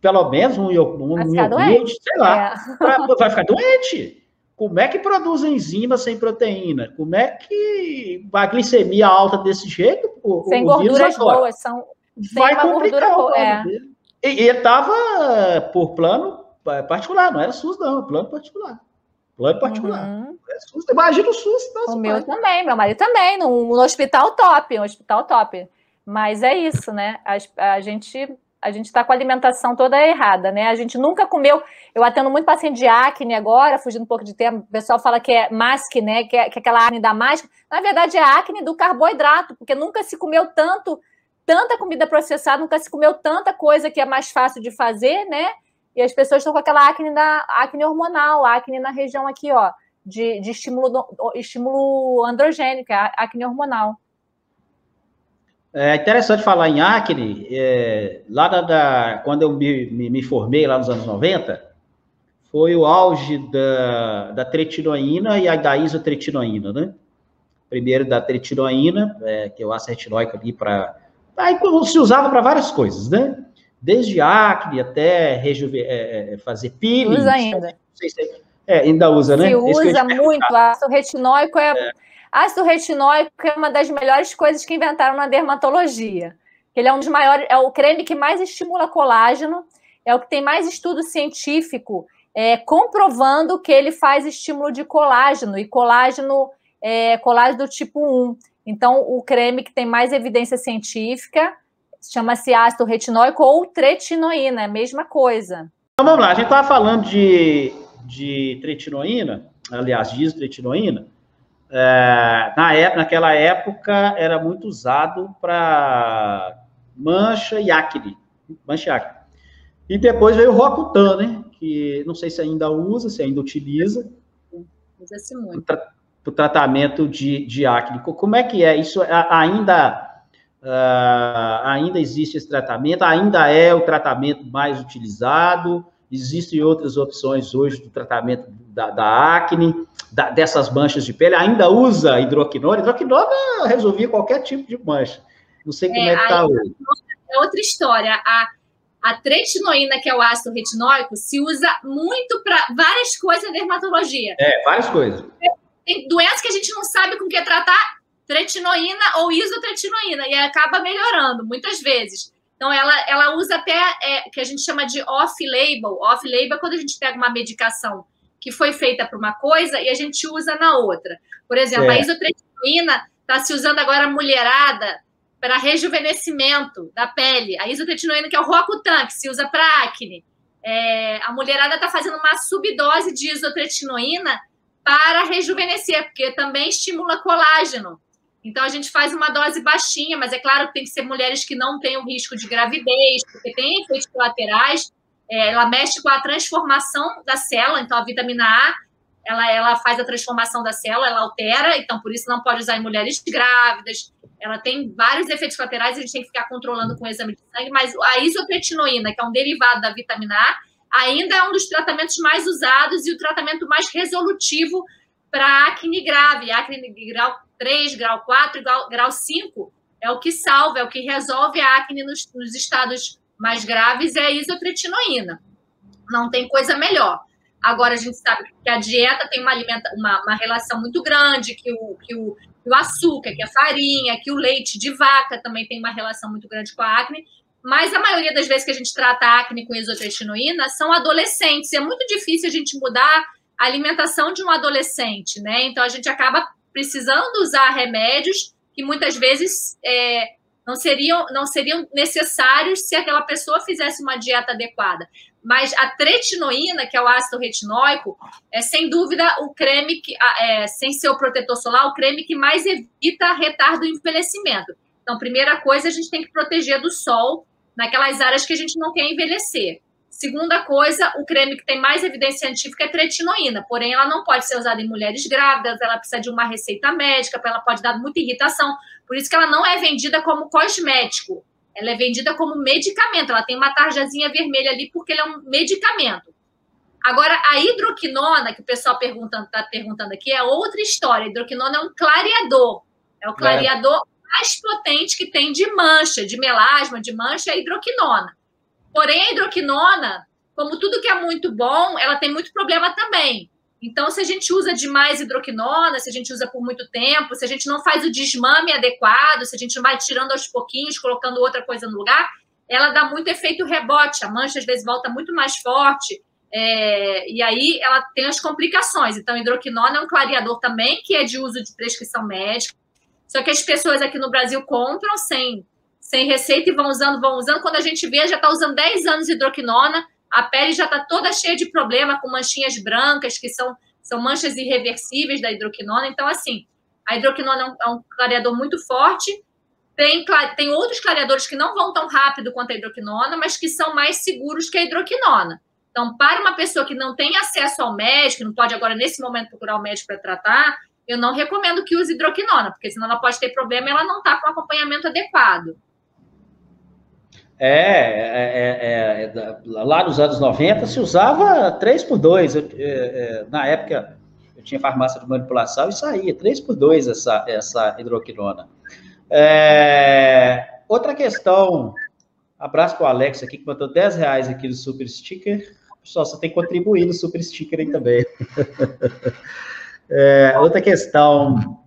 Pelo menos um, um, um iogurte, sei lá. É. Pra, vai ficar doente. Como é que produz enzima sem proteína? Como é que a glicemia alta desse jeito? O, sem o gorduras boas, são vai complicar boa, é. E ele estava por plano particular, não era SUS, não, plano particular. Plano particular. Uhum. É SUS, imagina o SUS. o meu pai. também, meu marido também, no, no hospital top, um hospital top. Mas é isso, né? A, a gente a gente está com a alimentação toda errada, né? A gente nunca comeu. Eu atendo muito paciente de acne agora, fugindo um pouco de tempo. O pessoal fala que é masque, né? Que é, que é aquela acne da máscara. Na verdade, é acne do carboidrato, porque nunca se comeu tanto, tanta comida processada, nunca se comeu tanta coisa que é mais fácil de fazer, né? E as pessoas estão com aquela acne da acne hormonal, acne na região aqui, ó, de, de estímulo, estímulo androgênico, acne hormonal. É interessante falar em acne. É, lá da, da, quando eu me, me, me, formei, lá nos anos 90, foi o auge da, da tretinoína e a da isotretinoína, né? Primeiro da tretinoína, é, que é o ácido retinóico ali para... Aí se usava para várias coisas, né? Desde acne até rejuve, é, é fazer peeling. Usa ainda. Se, é, ainda usa, né? Se usa muito. Ácido retinóico é, é Ácido retinóico é uma das melhores coisas que inventaram na dermatologia. Ele é um dos maiores, é o creme que mais estimula colágeno, é o que tem mais estudo científico é, comprovando que ele faz estímulo de colágeno e colágeno, é, colágeno do tipo 1. Então, o creme que tem mais evidência científica chama-se ácido retinóico ou tretinoína, é mesma coisa. Então, vamos lá, a gente estava falando de, de tretinoína, aliás, de isotretinoína, é, na época, naquela época era muito usado para mancha e acne, mancha e acne. E depois veio o Rocutan, né? Que não sei se ainda usa, se ainda utiliza. Usa-se muito. Para o tratamento de, de acne. Como é que é? Isso ainda Uh, ainda existe esse tratamento, ainda é o tratamento mais utilizado, existem outras opções hoje do tratamento da, da acne, da, dessas manchas de pele, ainda usa hidroquinona. Hidroquinona resolvia qualquer tipo de mancha. Não sei como é, é que está hoje. É outra história. A, a tretinoína, que é o ácido retinóico, se usa muito para várias coisas na dermatologia. É, várias coisas. Tem doenças que a gente não sabe com que tratar, tretinoína ou isotretinoína, e acaba melhorando, muitas vezes. Então, ela, ela usa até é, que a gente chama de off-label. Off-label é quando a gente pega uma medicação que foi feita para uma coisa e a gente usa na outra. Por exemplo, é. a isotretinoína está se usando agora mulherada para rejuvenescimento da pele. A isotretinoína, que é o Roacutan, que se usa para acne. É, a mulherada está fazendo uma subdose de isotretinoína para rejuvenescer, porque também estimula colágeno. Então, a gente faz uma dose baixinha, mas é claro que tem que ser mulheres que não tenham risco de gravidez, porque tem efeitos colaterais, é, ela mexe com a transformação da célula, então a vitamina A ela, ela faz a transformação da célula, ela altera, então por isso não pode usar em mulheres grávidas. Ela tem vários efeitos colaterais, a gente tem que ficar controlando com o exame de sangue, mas a isotretinoína, que é um derivado da vitamina A, ainda é um dos tratamentos mais usados e o tratamento mais resolutivo para acne grave, acne grau 3, grau 4, grau, grau 5, é o que salva, é o que resolve a acne nos, nos estados mais graves é a isotretinoína. Não tem coisa melhor. Agora, a gente sabe que a dieta tem uma, alimenta, uma, uma relação muito grande, que o, que, o, que o açúcar, que a farinha, que o leite de vaca também tem uma relação muito grande com a acne. Mas a maioria das vezes que a gente trata a acne com isotretinoína são adolescentes. É muito difícil a gente mudar a alimentação de um adolescente, né? Então a gente acaba precisando usar remédios que muitas vezes é, não seriam, não seriam necessários se aquela pessoa fizesse uma dieta adequada. Mas a tretinoína, que é o ácido retinóico, é sem dúvida o creme que, é, sem ser o protetor solar, o creme que mais evita retardo do envelhecimento. Então, primeira coisa, a gente tem que proteger do sol naquelas áreas que a gente não quer envelhecer. Segunda coisa, o creme que tem mais evidência científica é tretinoína, porém ela não pode ser usada em mulheres grávidas, ela precisa de uma receita médica, ela pode dar muita irritação. Por isso que ela não é vendida como cosmético, ela é vendida como medicamento. Ela tem uma tarjazinha vermelha ali porque ele é um medicamento. Agora, a hidroquinona, que o pessoal está perguntando, tá perguntando aqui, é outra história. A hidroquinona é um clareador. É o clareador é. mais potente que tem de mancha, de melasma, de mancha, é a hidroquinona. Porém, a hidroquinona, como tudo que é muito bom, ela tem muito problema também. Então, se a gente usa demais hidroquinona, se a gente usa por muito tempo, se a gente não faz o desmame adequado, se a gente vai tirando aos pouquinhos, colocando outra coisa no lugar, ela dá muito efeito rebote. A mancha às vezes volta muito mais forte. é, e aí ela tem as complicações. Então, hidroquinona é um clareador também, que é de uso de prescrição médica. Só que as pessoas aqui no Brasil compram sem, sem receita e vão usando, vão usando. Quando a gente vê, já está usando 10 anos de hidroquinona, a pele já está toda cheia de problema, com manchinhas brancas, que são, são manchas irreversíveis da hidroquinona. Então, assim, a hidroquinona é um, é um clareador muito forte. Tem, tem outros clareadores que não vão tão rápido quanto a hidroquinona, mas que são mais seguros que a hidroquinona. Então, para uma pessoa que não tem acesso ao médico, não pode agora, nesse momento, procurar o médico para tratar, eu não recomendo que use hidroquinona, porque senão ela pode ter problema e ela não está com acompanhamento adequado. É, é, é, é, lá nos anos 90 se usava 3 por 2. Eu, é, é, na época, eu tinha farmácia de manipulação e saía 3 por 2 essa, essa hidroquinona. outra questão, abraço para o Alex aqui, que botou 10 reais aqui no Super Sticker. Pessoal, você tem que contribuir no Super Sticker aí também. É, outra questão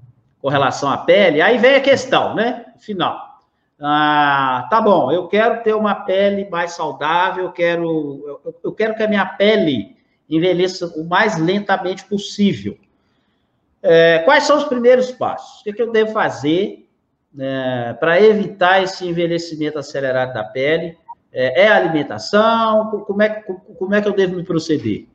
com relação à pele, aí vem a questão, né? Final. Ah, tá bom, eu quero ter uma pele mais saudável, eu quero, eu, eu quero que a minha pele envelheça o mais lentamente possível. É, quais são os primeiros passos? O que, é que eu devo fazer né, para evitar esse envelhecimento acelerado da pele? É, é alimentação? Como é, como é que eu devo me proceder?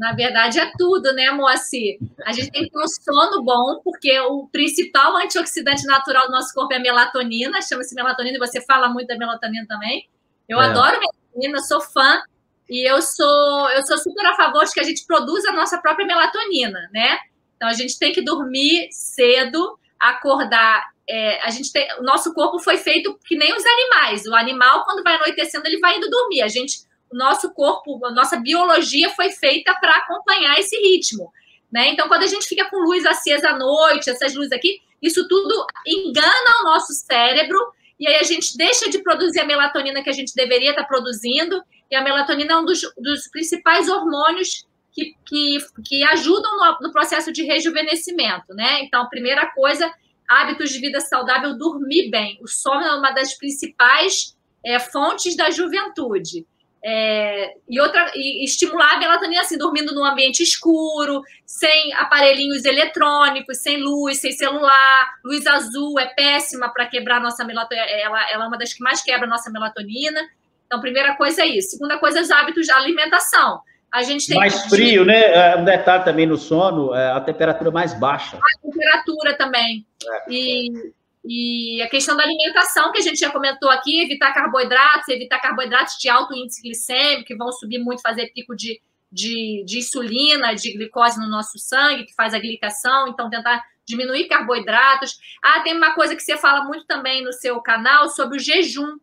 Na verdade, é tudo, né, Moacir? A gente tem que ter um sono bom, porque o principal antioxidante natural do nosso corpo é a melatonina, chama-se melatonina, e você fala muito da melatonina também. Eu é. adoro melatonina, sou fã, e eu sou, eu sou super a favor de que a gente produza a nossa própria melatonina, né? Então, a gente tem que dormir cedo, acordar. É, a gente tem, o nosso corpo foi feito que nem os animais. O animal, quando vai anoitecendo, ele vai indo dormir. A gente nosso corpo, a nossa biologia foi feita para acompanhar esse ritmo. Né? Então, quando a gente fica com luz acesa à noite, essas luzes aqui, isso tudo engana o nosso cérebro e aí a gente deixa de produzir a melatonina que a gente deveria estar produzindo. E a melatonina é um dos, dos principais hormônios que, que, que ajudam no, no, processo de rejuvenescimento, né? Então, primeira coisa, hábitos de vida saudável, dormir bem. O sono é uma das principais é, fontes da juventude. É, e outra e estimular a melatonina assim, dormindo num ambiente escuro, sem aparelhinhos eletrônicos, sem luz, sem celular. Luz azul é péssima para quebrar nossa melatonina, ela, ela é uma das que mais quebra nossa melatonina. Então, primeira coisa é isso. Segunda coisa, os hábitos de alimentação. A gente tem mais frio, né? É, um detalhe também no sono, é a temperatura mais baixa. A temperatura também. É. E e a questão da alimentação, que a gente já comentou aqui, evitar carboidratos, evitar carboidratos de alto índice glicêmico, que vão subir muito, fazer pico de, de, de, insulina, de glicose no nosso sangue, que faz a glicação, então tentar diminuir carboidratos. Ah, tem uma coisa que você fala muito também no seu canal sobre o jejum.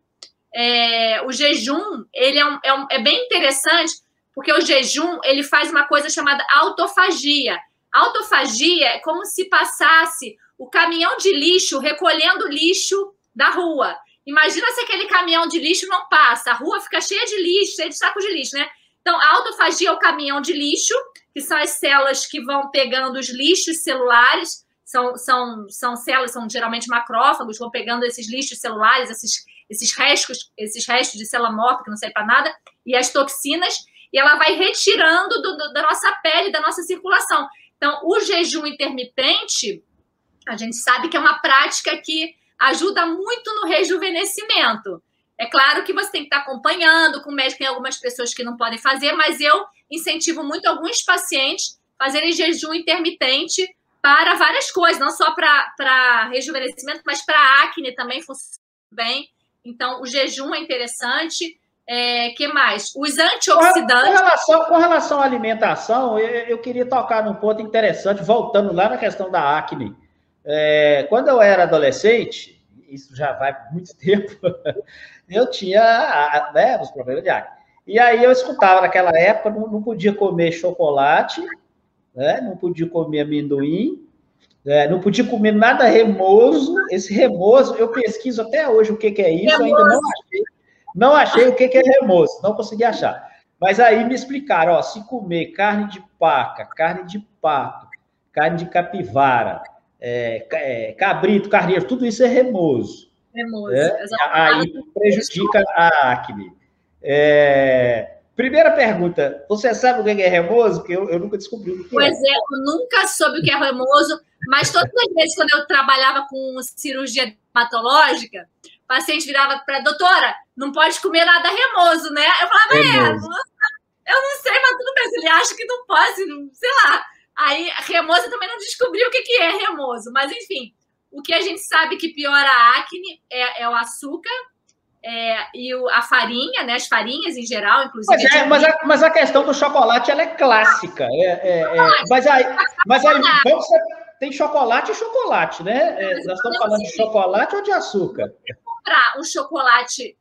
É, o jejum, ele é, um, é, um, é bem interessante, porque o jejum, ele faz uma coisa chamada autofagia. Autofagia é como se passasse o caminhão de lixo recolhendo lixo da rua. Imagina se aquele caminhão de lixo não passa, a rua fica cheia de lixo, cheia de saco de lixo, né? Então, a autofagia é o caminhão de lixo, que são as células que vão pegando os lixos celulares, são, são, são células, são geralmente macrófagos, vão pegando esses lixos celulares, esses, esses restos, esses restos de célula morta, que não serve para nada, e as toxinas, e ela vai retirando do, do, da nossa pele, da nossa circulação. Então, o jejum intermitente, a gente sabe que é uma prática que ajuda muito no rejuvenescimento. É claro que você tem que estar acompanhando com o médico, tem algumas pessoas que não podem fazer, mas eu incentivo muito alguns pacientes fazerem jejum intermitente para várias coisas, não só para rejuvenescimento, mas para acne também funciona bem. Então, o jejum é interessante. É, que mais? Os antioxidantes. Com relação, com relação à alimentação, eu, eu queria tocar num ponto interessante, voltando lá na questão da acne. É, quando eu era adolescente, isso já vai muito tempo, eu tinha né, os problemas de acne. E aí eu escutava naquela época, não, não podia comer chocolate, né, não podia comer amendoim, né, não podia comer nada remoso. Esse remoso, eu pesquiso até hoje o que, que é isso, ainda não achei. Não achei o que, que é remoso, não consegui achar. Mas aí me explicaram, ó, se comer carne de paca, carne de pato, carne de capivara, é, é, cabrito, carneiro, tudo isso é remoso. Remoso, é? Aí prejudica a acne. É, Primeira pergunta, você sabe o que é remoso? Porque eu, eu nunca descobri o que pois é. Pois é, eu nunca soube o que é remoso, mas todas as vezes quando eu trabalhava com cirurgia dermatológica, o paciente virava para a doutora, não pode comer nada remoso, né? Eu falava, é, remoso. é, eu não sei, mas tudo bem, ele acha que não pode, sei lá. Aí, remoso também não descobriu o que, que é remoso, mas enfim, o que a gente sabe que piora a acne é, é o açúcar, é, e o, a farinha, né? As farinhas em geral, inclusive. É, mas a, mas a questão do chocolate ela é clássica. É, é, é mas aí, mas aí vamos, tem chocolate e chocolate, né? Nós estamos falando de chocolate ou de açúcar? Comprar um chocolate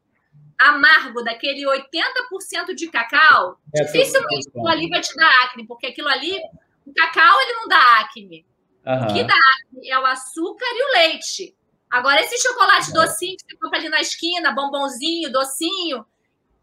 amargo daquele 80% de cacau, dificilmente aquilo ali vai te dar acne, porque aquilo ali, o cacau ele não dá acne. Uhum. O que dá acne é o açúcar e o leite. Agora, esse chocolate docinho que você compra ali na esquina, bombonzinho, docinho,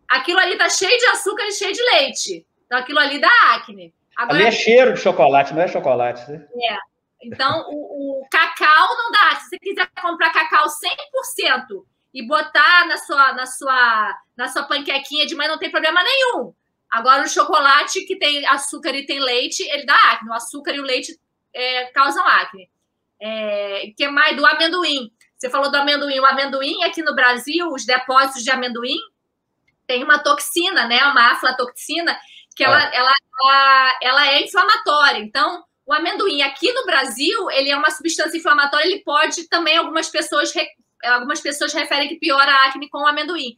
aquilo ali tá cheio de açúcar e cheio de leite. Então, aquilo ali dá acne. Agora, ali é cheiro de chocolate, não é chocolate. Né? É. Então, o, o, cacau não dá. Se você quiser comprar cacau 100% e botar na sua, na sua, na sua panquequinha de manhã, não tem problema nenhum. Agora, o chocolate que tem açúcar e tem leite, ele dá acne. O açúcar e o leite é, causam acne. É, que mais? Do amendoim. Você falou do amendoim. O amendoim aqui no Brasil, os depósitos de amendoim, tem uma toxina, né? Uma aflatoxina, que ela, é. ela, ela, ela é inflamatória. Então, o amendoim aqui no Brasil, ele é uma substância inflamatória, ele pode também, algumas pessoas, algumas pessoas referem que piora a acne com o amendoim.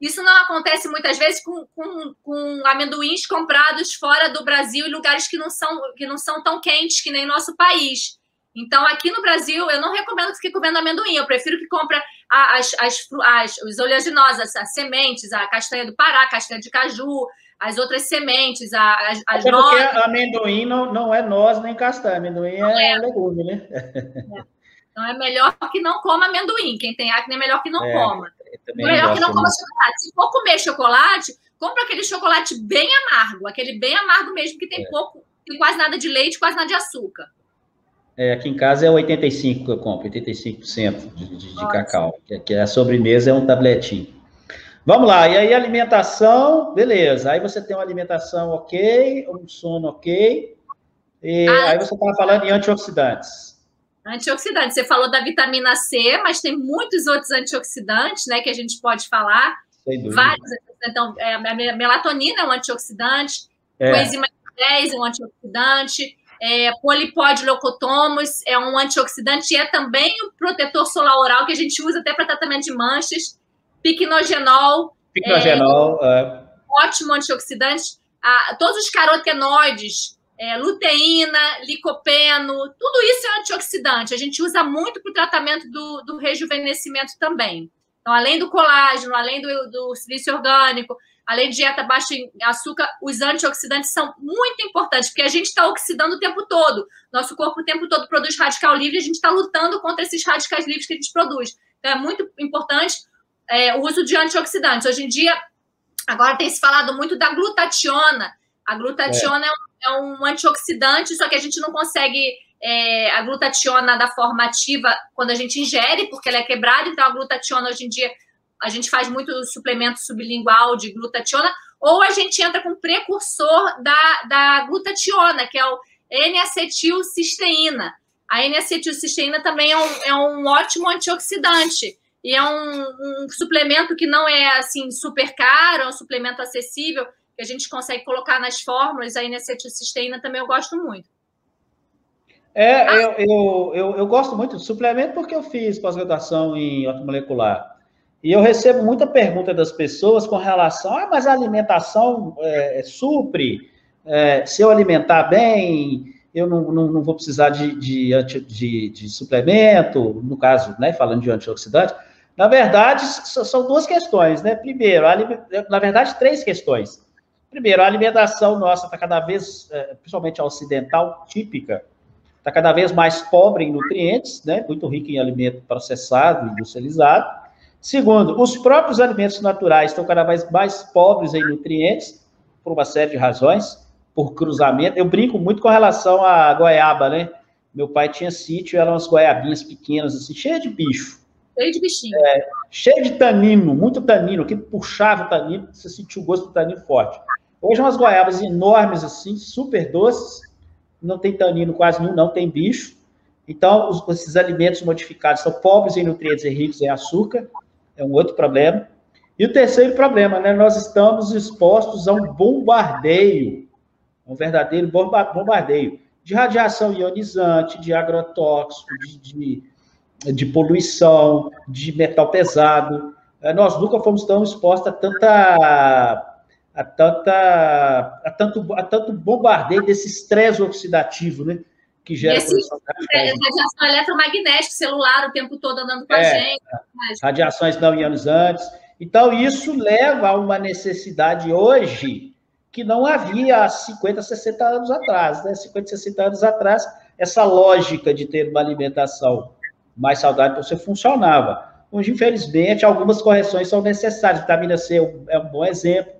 Isso não acontece muitas vezes com, com, com, amendoins comprados fora do Brasil, em lugares que não, são, que não são tão quentes que nem nosso país. Então, aqui no Brasil, eu não recomendo que fique comendo amendoim. Eu prefiro que compre as, as, as, os oleaginosas, as sementes, a castanha do Pará, a castanha de caju, as outras sementes, as, as nozes. Porque amendoim não, não é noz nem castanha, amendoim é, é, legume, né? É. Então é melhor que não coma amendoim. Quem tem acne é melhor que não é, coma. É melhor que não coma chocolate. Se for comer chocolate, compra aquele chocolate bem amargo, aquele bem amargo mesmo, que tem é. pouco, tem quase nada de leite, quase nada de açúcar. É, aqui em casa é 85 que eu compro, 85% de, de, de cacau. Que, que a sobremesa é um tabletinho. Vamos lá, e aí alimentação, beleza. Aí você tem uma alimentação ok, um sono ok. E ah, aí você estava falando em antioxidantes. Antioxidantes, você falou da vitamina C, mas tem muitos outros antioxidantes, né, que a gente pode falar. Vários. Então, é, a melatonina é um antioxidante, é. o enzima 10 é um antioxidante, é, polipodileucotomos é um antioxidante e é também o protetor solar oral que a gente usa até para tratamento de manchas. Piquenogenol. Piquenogenol, é, é. Ótimo antioxidante. Ah, todos os carotenoides, é, luteína, licopeno, tudo isso é antioxidante. A gente usa muito para o tratamento do, do rejuvenescimento também. Então, além do colágeno, além do, do silício orgânico, além de dieta baixa em açúcar, os antioxidantes são muito importantes, porque a gente está oxidando o tempo todo. Nosso corpo o tempo todo produz radical livre, a gente está lutando contra esses radicais livres que a gente produz. Então, é muito importante é, o uso de antioxidantes. Hoje em dia, agora tem se falado muito da glutationa. A glutationa é, é, um, é um, antioxidante, só que a gente não consegue é, a glutationa da forma ativa quando a gente ingere, porque ela é quebrada. Então, a glutationa hoje em dia a gente faz muito suplemento sublingual de glutationa, ou a gente entra com precursor da, da glutationa, que é o N-acetilcisteína. A N-acetilcisteína também é um, é um ótimo antioxidante e é um, um, suplemento que não é assim super caro, é um suplemento acessível que a gente consegue colocar nas fórmulas. A N-acetilcisteína também eu gosto muito. É, ah. eu, eu, eu, eu, gosto muito de suplemento porque eu fiz pós-graduação em ortomolecular. E eu recebo muita pergunta das pessoas com relação, ah, mas a alimentação é, é, supre, é, se eu alimentar bem, eu não, não, não vou precisar de, de, de, de, suplemento, no caso, né, falando de antioxidante. Na verdade, são duas questões, né? Primeiro, na verdade, três questões. Primeiro, a alimentação nossa está cada vez, é, principalmente a ocidental, típica, está cada vez mais pobre em nutrientes, né? Muito rica em alimento processado, industrializado. Segundo, os próprios alimentos naturais estão cada vez mais pobres em nutrientes, por uma série de razões, por cruzamento. Eu brinco muito com relação à goiaba, né? Meu pai tinha sítio, eram umas goiabinhas pequenas, assim, cheias de bicho. Cheio de bichinho. É, cheio de tanino, muito tanino, que puxava o tanino, você sentiu o gosto do tanino forte. Hoje umas goiabas enormes assim, super doces, não tem tanino quase nenhum, não tem bicho. Então, os, esses alimentos modificados são pobres em nutrientes e ricos em açúcar, é um outro problema. E o terceiro problema, né? Nós estamos expostos a um bombardeio, um verdadeiro bombardeio de radiação ionizante, de agrotóxico, de, de de poluição, de metal pesado. É, nós nunca fomos tão expostos a tanta a tanta a tanto a tanto bombardeio desse estresse oxidativo, né, que gera Esse, radiação eletromagnética, celular o tempo todo andando com é, a gente. Radiações não ionizantes. Então isso leva a uma necessidade hoje que não havia há 50, 60 anos atrás, né? 50, 60 anos atrás, essa lógica de ter uma alimentação mais saudável você funcionava. Hoje, infelizmente, algumas correções são necessárias. Vitamina C é um bom exemplo,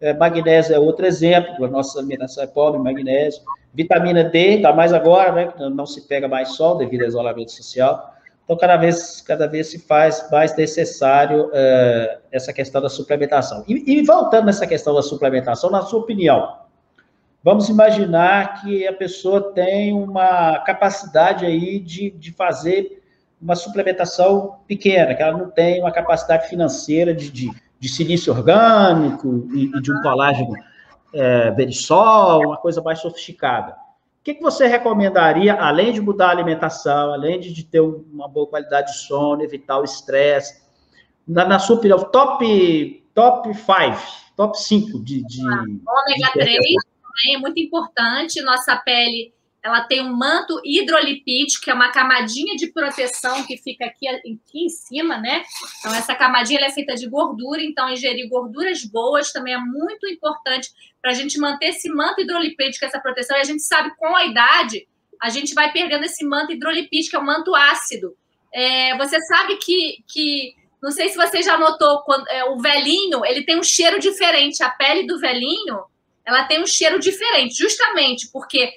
é, magnésio é outro exemplo, a nossa alimentação é pobre em magnésio. Vitamina D, ainda mais agora, né, não se pega mais sol devido ao isolamento social. Então, cada vez, cada vez se faz mais necessário é, essa questão da suplementação. E, e voltando nessa questão da suplementação, na sua opinião, Vamos imaginar que a pessoa tem uma capacidade aí de, de fazer uma suplementação pequena, que ela não tem uma capacidade financeira de, de, de silício orgânico e, e de um colágeno é, berisol, uma coisa mais sofisticada. O que, que você recomendaria, além de mudar a alimentação, além de, ter uma boa qualidade de sono, evitar o estresse, na, na, sua opinião, top, top 5, top 5 de, de... Ômega 3 também é muito importante, nossa pele ela tem um manto hidrolipídico, que é uma camadinha de proteção que fica aqui, aqui em cima, né? Então, essa camadinha é feita de gordura, então ingerir gorduras boas também é muito importante para a gente manter esse manto hidrolipídico, essa proteção. E a gente sabe com a idade, a gente vai perdendo esse manto hidrolipídico, que é o manto ácido. É, você sabe que, que, não sei se você já notou, quando, é, o velhinho, ele tem um cheiro diferente. A pele do velhinho, ela tem um cheiro diferente, justamente porque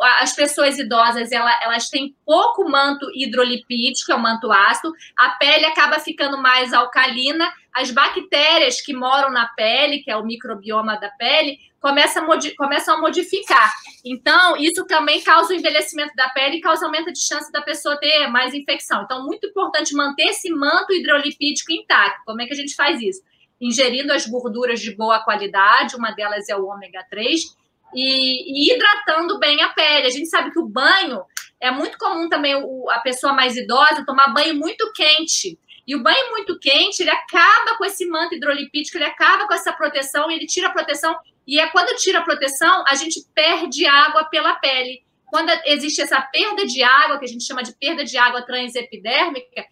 as pessoas idosas elas têm pouco manto hidrolipídico, é o manto ácido, a pele acaba ficando mais alcalina, as bactérias que moram na pele, que é o microbioma da pele, começam a, começam a modificar. Então, isso também causa o envelhecimento da pele e causa aumento de chance da pessoa ter mais infecção. Então, muito importante manter esse manto hidrolipídico intacto. Como é que a gente faz isso? Ingerindo as gorduras de boa qualidade, uma delas é o ômega 3, e, e, hidratando bem a pele. A gente sabe que o banho é muito comum também o, a pessoa mais idosa tomar banho muito quente. E o banho muito quente, ele acaba com esse manto hidrolipídico, ele acaba com essa proteção, ele tira a proteção. E é quando tira a proteção, a gente perde água pela pele. Quando existe essa perda de água, que a gente chama de perda de água transepidérmica,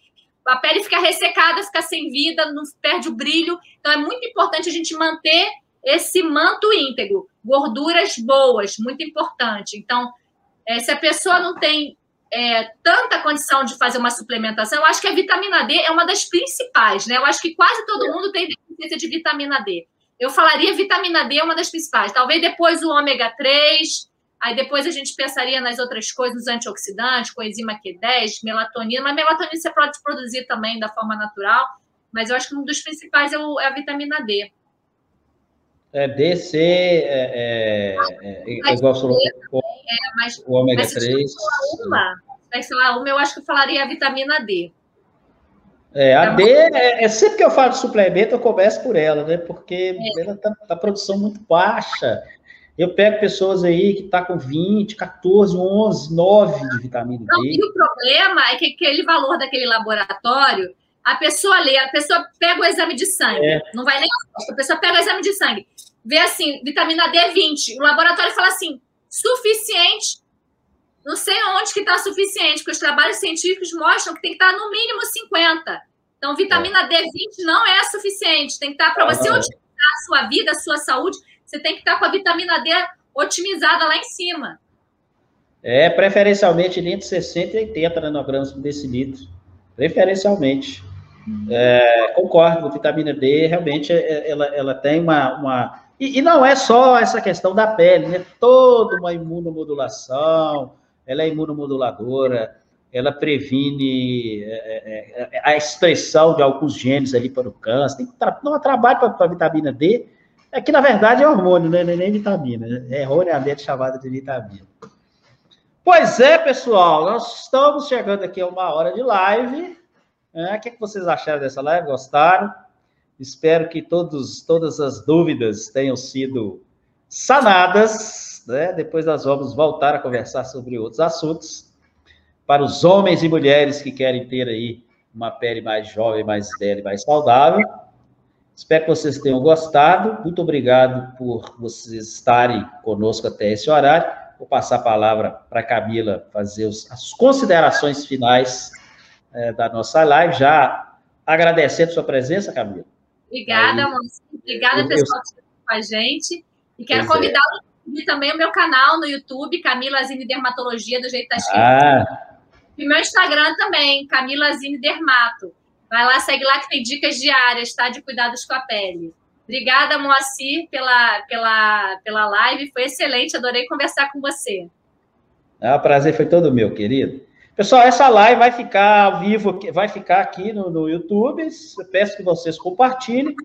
a pele fica ressecada, fica sem vida, não perde o brilho. Então é muito importante a gente manter esse manto íntegro, gorduras boas, muito importante. Então, é, se a pessoa não tem é, tanta condição de fazer uma suplementação, eu acho que a vitamina D é uma das principais, né? Eu acho que quase todo mundo tem deficiência de vitamina D. Eu falaria vitamina D é uma das principais. Talvez depois o ômega 3, aí depois a gente pensaria nas outras coisas, nos antioxidantes, coenzima Q10, melatonina, mas melatonina você pode produzir também da forma natural, mas eu acho que um dos principais é, o, é a vitamina D. É, DC, é, é, é, igual é, mas, o ômega 3. Uma, mas sei lá, uma eu acho que eu falaria a vitamina D. É, a D, é, é, sempre que eu falo de suplemento, eu começo por ela, né? Porque é. ela tá, tá produção muito baixa. Eu pego pessoas aí que tá com 20, 14, 11, 9 de vitamina Não, D. E o problema é que aquele valor daquele laboratório a pessoa lê, a pessoa pega o exame de sangue, é. não vai nem a pessoa pega o exame de sangue, vê assim, vitamina D 20, o laboratório fala assim, suficiente, não sei onde que está suficiente, porque os trabalhos científicos mostram que tem que estar no mínimo 50. Então, vitamina é. D20 não é suficiente, tem que estar para você otimizar a sua vida, a sua saúde, você tem que estar com a vitamina D otimizada lá em cima. É, preferencialmente entre 60 e 80 nanogramas por decilitro, preferencialmente. É, concordo, a vitamina D realmente é, ela, ela tem uma. uma... E, e, não é só essa questão da pele, né? Toda uma imunomodulação, ela é imunomoduladora. ela previne é, é, a expressão de alguns genes ali para o câncer, tem tra não trabalho para a vitamina D, é que na verdade é hormônio, né? não é nem vitamina, é erroneamente chamada de vitamina. Pois é, pessoal, nós estamos chegando aqui a uma hora de live. É, o que, é que vocês acharam dessa live? Gostaram? Espero que todos, todas as dúvidas tenham sido sanadas. Né? Depois nós vamos voltar a conversar sobre outros assuntos. Para os homens e mulheres que querem ter aí uma pele mais jovem, mais e mais saudável. Espero que vocês tenham gostado. Muito obrigado por vocês estarem conosco até esse horário. Vou passar a palavra para Camila fazer os, as considerações finais é, da nossa live, já agradecendo sua presença, Camila. Obrigada, moça. Obrigada, eu, pessoal, que estão com a gente. E quero convidá-lo a também o meu canal no YouTube, Camila Zine Dermatologia, do jeito que está escrito. Ah. E meu Instagram também, Camila Zine Dermato. Vai lá, segue lá que tem dicas diárias, tá? De cuidados com a pele. Obrigada, Moacir, pela, pela, pela live. Foi excelente, adorei conversar com você. Ah, o prazer foi todo meu, querido. Pessoal, essa live vai ficar ao vivo, vai ficar aqui no, no YouTube. peço que vocês compartilhem.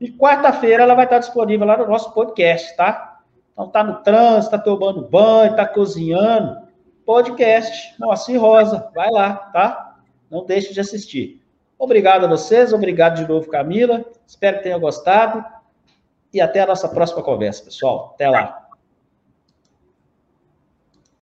E quarta-feira ela vai estar disponível lá no nosso podcast, tá? Então tá no trânsito, tá tomando banho, tá cozinhando. Podcast, Moacir Rosa, vai lá, tá? Não deixe de assistir. Obrigado a vocês, obrigado de novo, Camila. Espero que tenham gostado. E até a nossa próxima conversa, pessoal. Até lá.